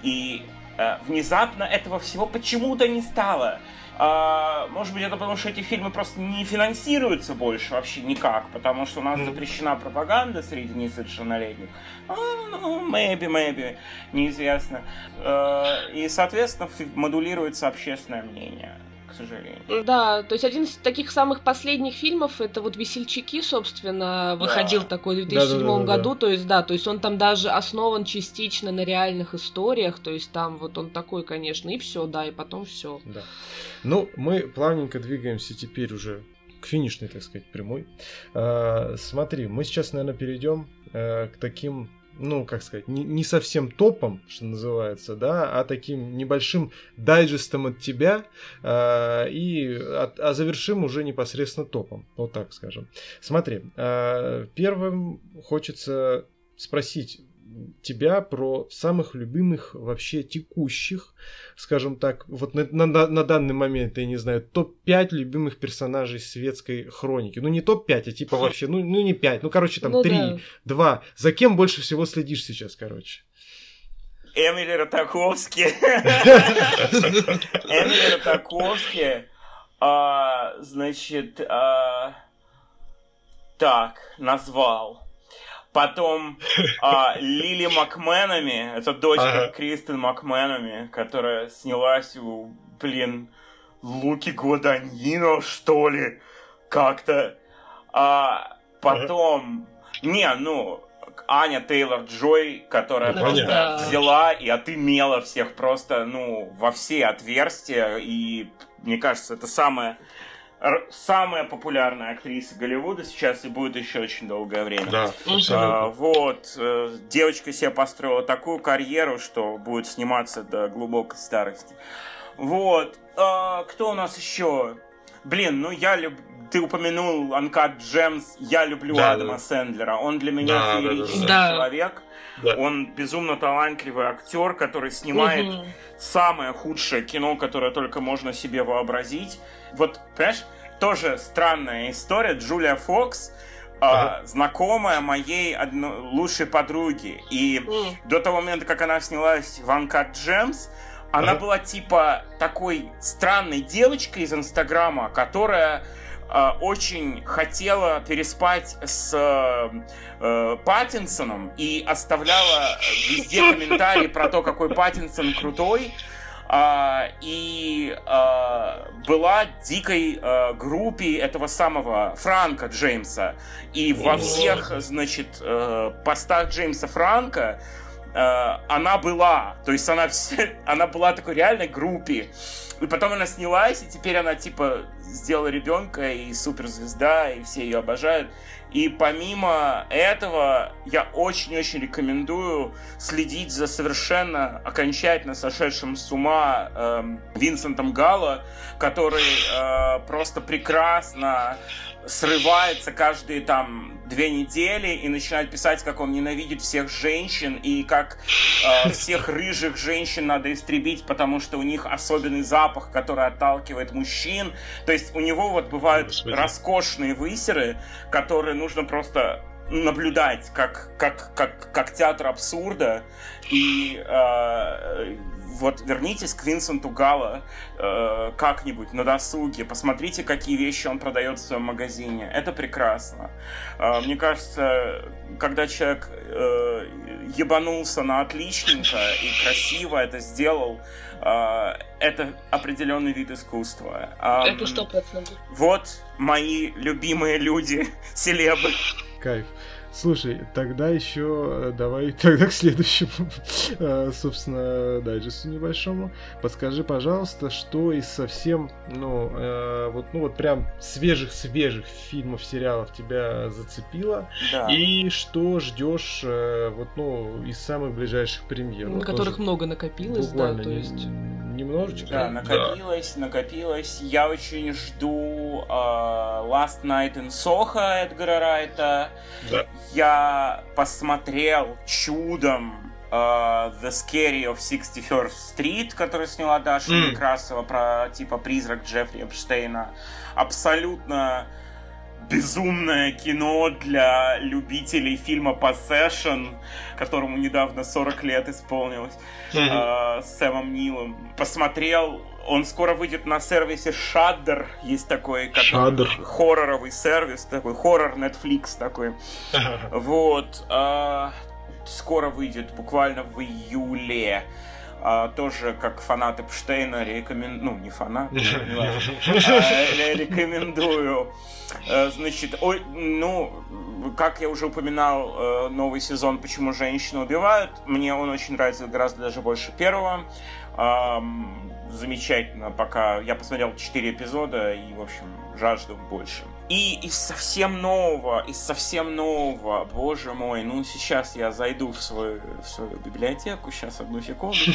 И э, внезапно этого всего почему-то не стало. А, может быть, это потому, что эти фильмы просто не финансируются больше вообще никак, потому что у нас запрещена пропаганда среди несовершеннолетних. Ну, maybe, maybe, неизвестно. А, и, соответственно, модулируется общественное мнение сожалению.
Да, то есть один из таких самых последних фильмов это вот «Весельчаки», собственно, выходил да. такой в 2007 да, да, да, году, да. то есть да, то есть он там даже основан частично на реальных историях, то есть там вот он такой, конечно, и все, да, и потом все.
Да. Ну, мы плавненько двигаемся теперь уже к финишной, так сказать, прямой. А, смотри, мы сейчас, наверное, перейдем а, к таким ну, как сказать, не, не совсем топом, что называется, да, а таким небольшим дайджестом от тебя, э, и от, а завершим уже непосредственно топом, вот так скажем. Смотри, э, первым хочется спросить, тебя про самых любимых вообще текущих, скажем так, вот на, на, на данный момент, я не знаю, топ-5 любимых персонажей светской хроники. Ну, не топ-5, а типа вообще, ну, ну не 5, ну, короче, там ну, 3, да. 2. За кем больше всего следишь сейчас, короче?
Эмили Ротаковский. (laughs) Эмили Ротаковский. А, значит, а, так, назвал. Потом (laughs) а, Лили Макменами, это дочка ага. Кристен Макменами, которая снялась у, блин, Луки Гуаданино, что ли, как-то. А, потом, ага. не, ну, Аня Тейлор Джой, которая ну, просто понятно. взяла и отымела всех просто, ну, во все отверстия. И мне кажется, это самое самая популярная актриса Голливуда сейчас и будет еще очень долгое время.
Да,
А, вот. Э, девочка себе построила такую карьеру, что будет сниматься до глубокой старости. Вот. А, кто у нас еще? Блин, ну я люблю ты упомянул Uncut Gems, я люблю да, Адама да. Сэндлера. Он для меня да, фееричный да, да, человек. Да. Он безумно талантливый актер, который снимает угу. самое худшее кино, которое только можно себе вообразить вот, понимаешь, тоже странная история. Джулия Фокс, ага. э, знакомая моей одно, лучшей подруги. И mm. до того момента, как она снялась в Uncut Gems, она ага. была типа такой странной девочкой из Инстаграма, которая очень хотела переспать с э, э, Паттинсоном и оставляла везде комментарии про то, какой Паттинсон крутой а, и а, была дикой а, группе этого самого Франка Джеймса. И во всех, значит, постах Джеймса Франка она была. То есть она, (laughs) она была такой реальной группе. И потом она снялась, и теперь она типа сделала ребенка и суперзвезда, и все ее обожают. И помимо этого, я очень-очень рекомендую следить за совершенно окончательно сошедшим с ума э, Винсентом Галло, который э, просто прекрасно срывается каждые там две недели и начинает писать, как он ненавидит всех женщин и как э, всех рыжих женщин надо истребить, потому что у них особенный запах, который отталкивает мужчин. То есть у него вот бывают Господи. роскошные высеры, которые нужно просто наблюдать как, как, как, как театр абсурда. И э, вот вернитесь к Винсенту Гала э, как-нибудь на досуге, посмотрите, какие вещи он продает в своем магазине. Это прекрасно. Э, мне кажется, когда человек э, ебанулся на отличника и красиво это сделал, э, это определенный вид искусства.
Э, это сто процентов.
Вот мои любимые люди, (laughs) селебы.
Кайф. Слушай, тогда еще давай (laughs) тогда к следующему, собственно, дайджесту небольшому. Подскажи, пожалуйста, что из совсем, ну, вот, ну вот прям свежих-свежих фильмов, сериалов тебя зацепило? Да. И что ждешь, вот, ну, из самых ближайших премьер?
На которых много накопилось, да, то есть
немножечко.
Да, накопилось, да. накопилось. Я очень жду uh, Last Night in Soho Эдгара Райта. Да. Я посмотрел чудом uh, The Scary of 61st Street, который сняла Даша mm. Некрасова про типа призрак Джеффри Эпштейна. Абсолютно безумное кино для любителей фильма Possession, которому недавно 40 лет исполнилось, mm-hmm. э, с Сэмом Нилом. Посмотрел, он скоро выйдет на сервисе Shudder, есть такой который, хорроровый сервис, такой хоррор Netflix такой. Вот. Э, скоро выйдет, буквально в июле а, тоже как фанат Эпштейна рекомендую, ну не фанат, (laughs) а, рекомендую. Э, значит, ой, ну, как я уже упоминал, э, новый сезон «Почему женщины убивают», мне он очень нравится гораздо даже больше первого замечательно, пока я посмотрел 4 эпизода и, в общем, жажду больше. И из совсем нового, из совсем нового, боже мой, ну сейчас я зайду в свою, в свою библиотеку, сейчас одну секунду. (laughs)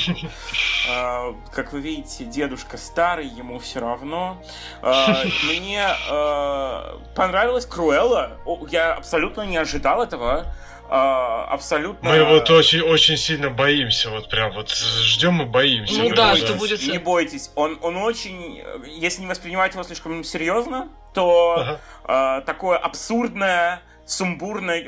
А, как вы видите, дедушка старый, ему все равно. А, мне а, понравилась Круэлла, я абсолютно не ожидал этого а, абсолютно...
Мы вот очень, очень сильно боимся, вот прям вот ждем и боимся.
Ну да, что будет...
Не бойтесь, он, он очень, если не воспринимать его слишком серьезно, то ага. а, такое абсурдное сумбурной...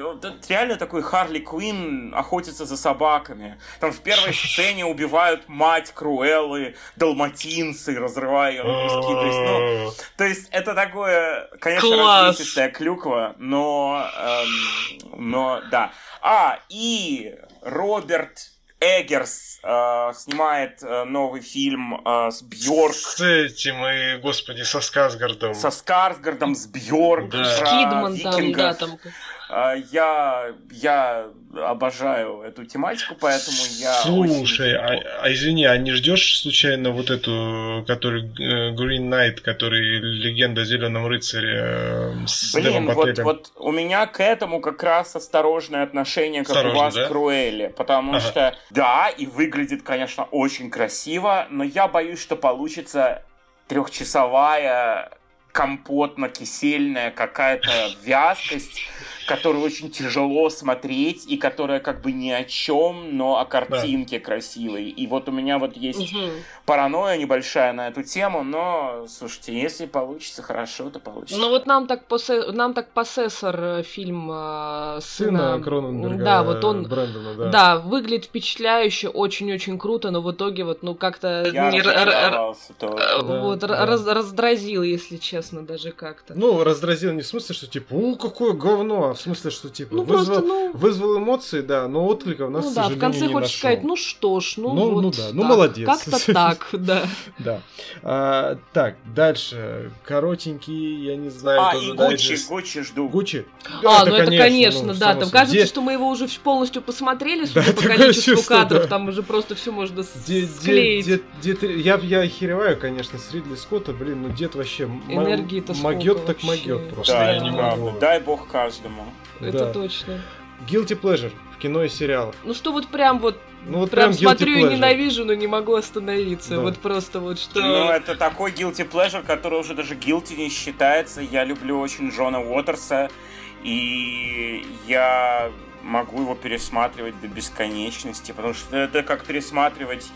реально такой Харли Квин охотится за собаками. Там в первой (laughs) сцене убивают мать Круэллы, далматинцы, разрывая ее на куски. То есть, ну, то есть это такое, конечно, развесистая клюква, но, эм, но да. А, и Роберт Эггерс э, снимает э, новый фильм э, с Бьорк.
С этим и, господи, со Скарсгардом.
Со Скарсгардом, с Бьорк. Да.
С Кидман там, да, там.
Э, я, я обожаю эту тематику, поэтому я
Слушай, очень... а, а извини, а не ждешь случайно вот эту, который э, Green Knight, который легенда о Зеленом рыцаре э, с
Блин, вот, вот у меня к этому как раз осторожное отношение, как Осторожно, у вас да? к Руэле, потому ага. что, да, и выглядит, конечно, очень красиво, но я боюсь, что получится трехчасовая компотно-кисельная какая-то вязкость, которую очень тяжело смотреть и которая как бы ни о чем, но о картинке да. красивой. И вот у меня вот есть угу. паранойя небольшая на эту тему, но слушайте, если получится хорошо, то получится.
Ну вот нам так посе... нам так посессор э, фильм э,
сына, сына Кроненберга,
да, вот он, Брэндона, да. да, выглядит впечатляюще, очень-очень круто, но в итоге вот ну как-то
Я не р-
вот да. Раз, раздразил, если честно, даже как-то.
Ну раздразил не в смысле, что типа, у какое говно, в смысле, что типа ну, вызвал, просто, ну... вызвал эмоции, да, но отклика у нас, ну, к да,
в конце
хочешь
нашел. сказать, ну что ж, ну,
ну
вот
Ну да, ну молодец.
Как-то так, (laughs) да.
Да. А, так, дальше. Коротенький, я не знаю.
А, и Гуччи, Гуччи жду.
Гуччи?
А, ну это конечно, да. Там кажется, что мы его уже полностью посмотрели, судя по количеству кадров, там уже просто все можно склеить.
Я я охереваю, конечно, с Ридли Скотта, блин, ну дед вообще
Энергии-то
могет так могет просто.
Да, я не могу. Дай бог каждому.
Это точно.
Guilty Pleasure в кино и сериалах.
Ну что вот прям вот ну, вот прям, прям смотрю и ненавижу, но не могу остановиться. Да. Вот просто вот что.
Ну, это такой guilty pleasure, который уже даже guilty не считается. Я люблю очень Джона Уотерса, и я могу его пересматривать до бесконечности, потому что это как пересматривать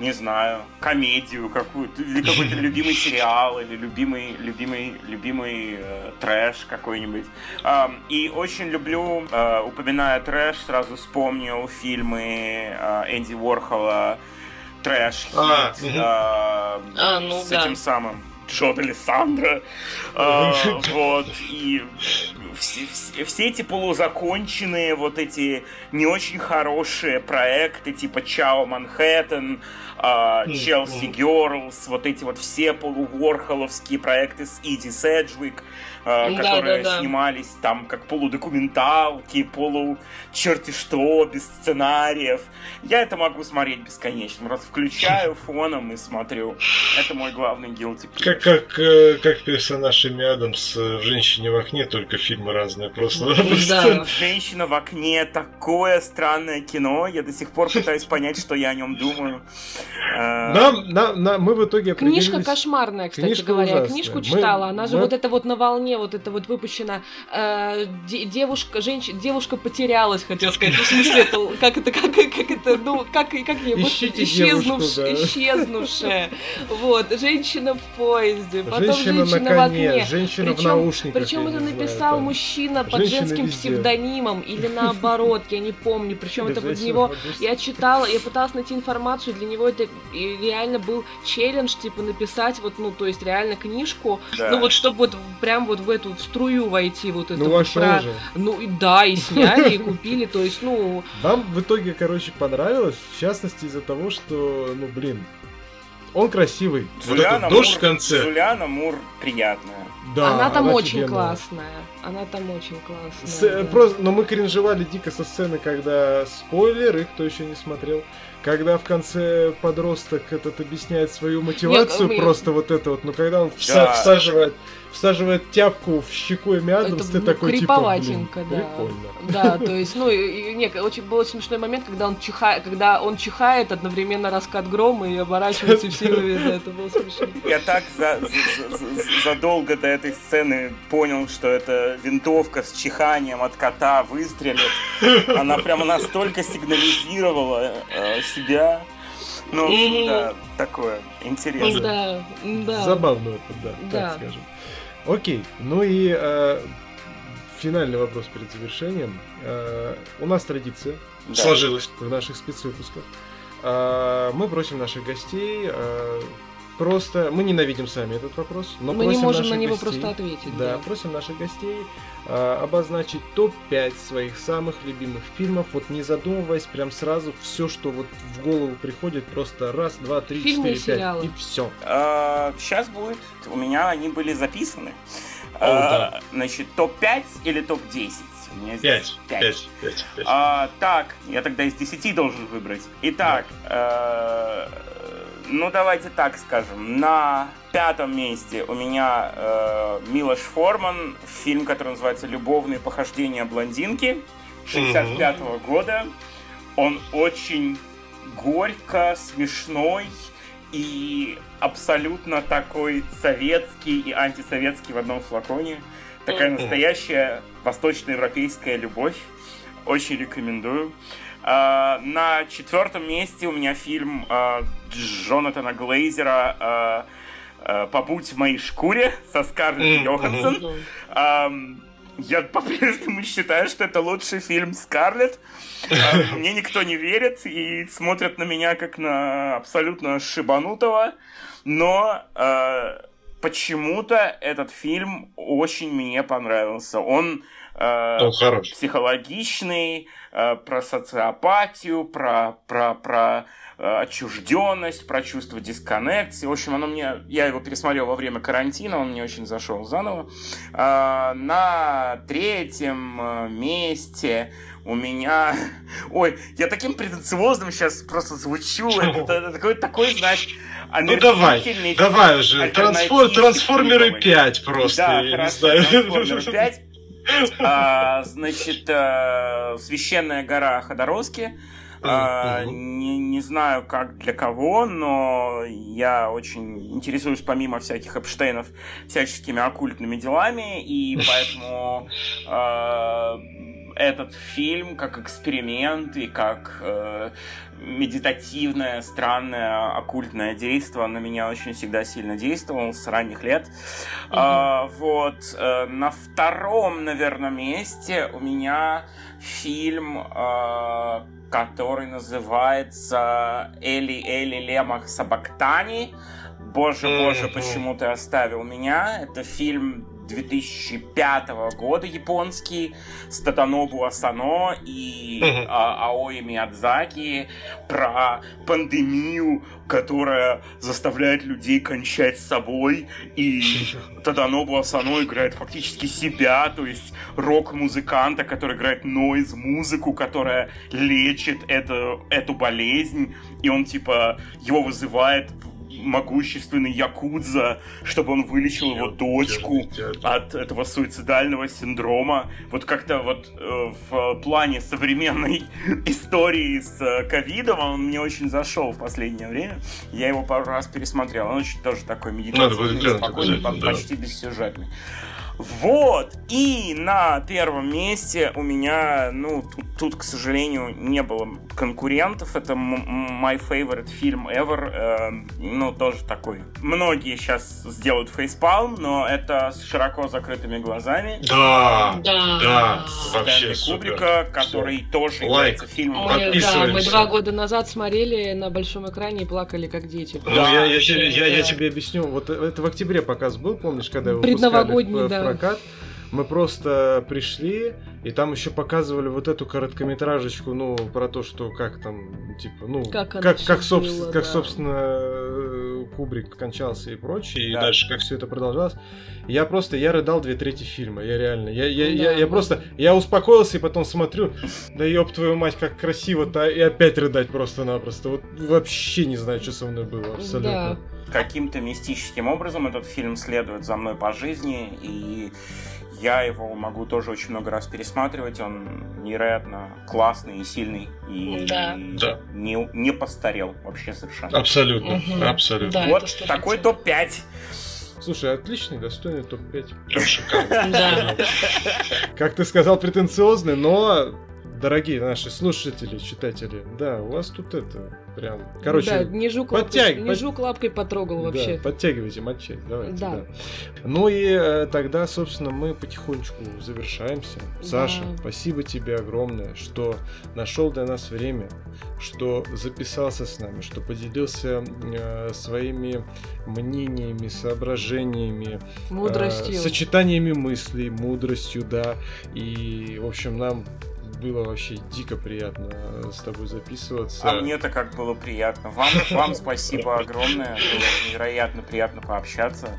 не знаю, комедию какую-то, или какой-то (laughs) любимый сериал, или любимый, любимый, любимый э, трэш какой-нибудь. Э, и очень люблю, э, упоминая трэш, сразу вспомнил фильмы э, Энди Уорхола, трэш,
а, э, а, ну,
с
да.
этим самым Джон Александра. А, (laughs) вот, и все, все, все эти полузаконченные, вот эти не очень хорошие проекты, типа Чао Манхэттен, Челси Герлс, вот эти вот все полуворхоловские проекты с Иди Седжвик, а, которые да, да, да. снимались там как полудокументалки, полу черти что, без сценариев. Я это могу смотреть бесконечно. Раз включаю фоном и смотрю. Это мой главный guilty
Как, как, э, как персонаж Эми Адамс в «Женщине в окне», только фильмы разные просто.
Да. «Женщина в окне» такое странное кино. Я до сих пор пытаюсь понять, что я о нем думаю.
Нам, нам, нам, мы в итоге
Книжка кошмарная, кстати Книжка говоря. Ужасная. Книжку читала. Мы, Она же мы... вот это вот на волне, вот это вот выпущена. Э, девушка, женщина, девушка потерялась, хотел сказать. В смысле, это, как это, как, как это, ну, как, как ей, вот, исчезнувш, да. исчезнувшая. Вот, женщина в поезде, потом женщина, женщина в окне.
Женщина причем,
в
наушниках.
Причем это написал знаю, мужчина под женским везде. псевдонимом или наоборот, я не помню. Причем это под него. Я читала, я пыталась найти информацию, для него это реально был челлендж, типа, написать вот, ну, то есть реально книжку, да. ну, вот, чтобы вот прям вот в эту в струю войти, вот это
ну,
вот
про... же.
Ну, и да, и сняли, и купили, то есть, ну...
Нам в итоге, короче, понравилось, в частности, из-за того, что, ну, блин, он красивый.
Джулиана вот дождь в конце. Джулиана Мур приятная.
Да, она там она очень офигенная. классная. Она там очень классная. С,
да. просто, но мы кринжевали дико со сцены, когда спойлеры, кто еще не смотрел, когда в конце подросток этот объясняет свою мотивацию, Нет, просто мы... вот это вот, но когда он да. всаживает всаживает тяпку в щеку Эми Адамс, ты такой типа, блин, да. прикольно.
Да, (laughs) то есть, ну, и, не, очень, был очень смешной момент, когда он, чихает, когда он чихает, одновременно раскат грома и оборачивается (laughs) все да, это было смешно.
Я так за, за, за, задолго до этой сцены понял, что это винтовка с чиханием от кота выстрелит. Она прямо настолько сигнализировала э, себя. Ну, да, такое интересно.
Да, да.
Забавный опыт, да, да. так скажем. Окей, ну и э, финальный вопрос перед завершением. Э, у нас традиция
да. сложилась
в наших спецвыпусках. Э, мы просим наших гостей э, просто... Мы ненавидим сами этот вопрос,
но мы не можем на него гостей, просто ответить.
Да, да, просим наших гостей обозначить топ-5 своих самых любимых фильмов, вот не задумываясь, прям сразу все, что вот в голову приходит, просто раз, два, три, Фильмы четыре, пять, и все.
А, сейчас будет. У меня они были записаны. О, а, да. Значит, топ-5 или топ-10?
У меня здесь 5. 5. 5, 5.
А, так, я тогда из 10 должен выбрать. Итак, да. э, ну давайте так скажем. На пятом месте у меня э, Милош Форман, фильм, который называется «Любовные похождения блондинки» 65 -го mm-hmm. года. Он очень горько, смешной и абсолютно такой советский и антисоветский в одном флаконе. Такая настоящая восточноевропейская любовь. Очень рекомендую. Uh, на четвертом месте у меня фильм uh, Джонатана Глейзера uh, «Побудь в моей шкуре» со Скарлетт Йоханссон. Я по-прежнему считаю, что это лучший фильм Скарлетт. (laughs) Мне никто не верит и смотрят на меня как на абсолютно шибанутого. Но почему-то этот фильм очень мне понравился. Он э, психологичный, э, про социопатию, про, про, про э, отчужденность, про чувство дисконнекции. В общем, оно мне, я его пересмотрел во время карантина, он мне очень зашел заново. Э, на третьем э, месте у меня... (laughs) Ой, я таким претенциозным сейчас просто звучу. Это, это такой, такой, знаешь,
ну давай, давай уже. Трансфор, трансформеры 5 просто. Да, я хорошо, не знаю. Трансформеры (laughs) 5.
А, значит, а, священная гора Ходоровски. А, не, не знаю, как для кого, но я очень интересуюсь помимо всяких Эпштейнов всяческими оккультными делами, и поэтому а, этот фильм как эксперимент и как э, медитативное, странное, оккультное действие на меня очень всегда сильно действовал с ранних лет. Mm-hmm. А, вот. Э, на втором, наверное, месте у меня фильм, э, который называется Эли Эли Лемах Сабактани Боже, боже, почему ты оставил меня? Это фильм 2005 года японский с Татанобу Асано и а, Аои Миядзаки про пандемию, которая заставляет людей кончать с собой, и (laughs) Татанобу Асано играет фактически себя, то есть рок-музыканта, который играет нойз-музыку, которая лечит это, эту болезнь, и он типа его вызывает могущественный Якудза, чтобы он вылечил его дочку от этого суицидального синдрома. Вот как-то вот э, в плане современной (laughs) истории с э, ковидом он мне очень зашел в последнее время. Я его пару раз пересмотрел. Он очень тоже такой медитативный, спокойный, почти бессюжетный. Вот. И на первом месте у меня, ну, тут, тут к сожалению, не было конкурентов. Это my favorite фильм ever. Э, ну, тоже такой. Многие сейчас сделают фейспалм, но это с широко закрытыми глазами.
Да, да, да. Вообще
Кубрика, супер. который Все. тоже
Лайк. является фильмом. Мы, да, мы два года назад смотрели на большом экране и плакали как дети.
Ну, да, я, я, я, я, я тебе объясню. Вот это в октябре показ был, помнишь, когда его Предновогодний, в, да прокат. Мы просто пришли, и там еще показывали вот эту короткометражечку, ну, про то, что как там, типа, ну, как, как, как, собственно, было, как да. собственно, Кубрик кончался и прочее, да. и дальше как все это продолжалось. Я просто, я рыдал две трети фильма, я реально, я, я, да, я, я просто, я успокоился и потом смотрю, да ёб твою мать, как красиво-то, и опять рыдать просто-напросто. Вот вообще не знаю, что со мной было, абсолютно. Да
каким-то мистическим образом этот фильм следует за мной по жизни, и я его могу тоже очень много раз пересматривать. Он невероятно классный и сильный, и, да. Не, не постарел вообще совершенно.
Абсолютно, угу. абсолютно.
Да, вот такой топ-5.
Слушай, отличный, достойный топ-5. Да. Как ты сказал, претенциозный, но дорогие наши слушатели, читатели, да, у вас тут это прям, короче, да,
не жук, подтяг... лапкой, не жук лапкой потрогал вообще.
Да, подтягивайте матчей, давайте. Да. да. Ну и э, тогда, собственно, мы потихонечку завершаемся. Да. Саша, спасибо тебе огромное, что нашел для нас время, что записался с нами, что поделился э, своими мнениями, соображениями,
мудростью,
э, сочетаниями мыслей, мудростью, да. И, в общем, нам было вообще дико приятно с тобой записываться.
А мне-то как было приятно. Вам, вам спасибо огромное. Было невероятно приятно пообщаться.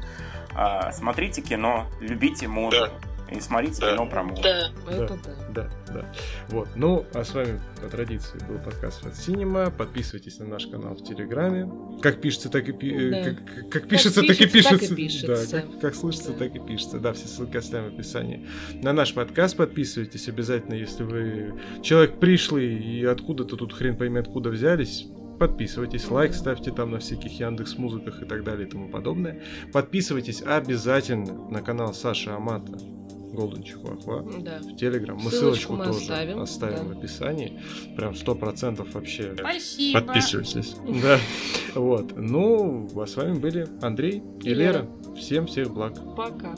А, смотрите кино, любите музыку. Да. И смотрите да. кино про музыку.
Да, это
да. Да, да. Вот. Ну, а с вами по традиции был подкаст от Cinema. Подписывайтесь на наш канал в Телеграме. Как пишется, так и, пи... Э, да. как, как, пишется, так и пишется. Так и пишется. Да, как, как слышится, да. так и пишется. Да, все ссылки оставим в описании. На наш подкаст подписывайтесь обязательно, если вы человек пришлый и откуда-то тут хрен пойми откуда взялись подписывайтесь, лайк ставьте там на всяких Яндекс Музыках и так далее и тому подобное. Подписывайтесь обязательно на канал Саши Амата Golden Chihuahua да. в Телеграм. Мы ссылочку, ссылочку мы тоже оставим, оставим да. в описании. Прям сто процентов вообще.
Спасибо.
Подписывайтесь. (laughs) Да. Вот. Ну, а с вами были Андрей и. Лера. Всем всех благ.
Пока.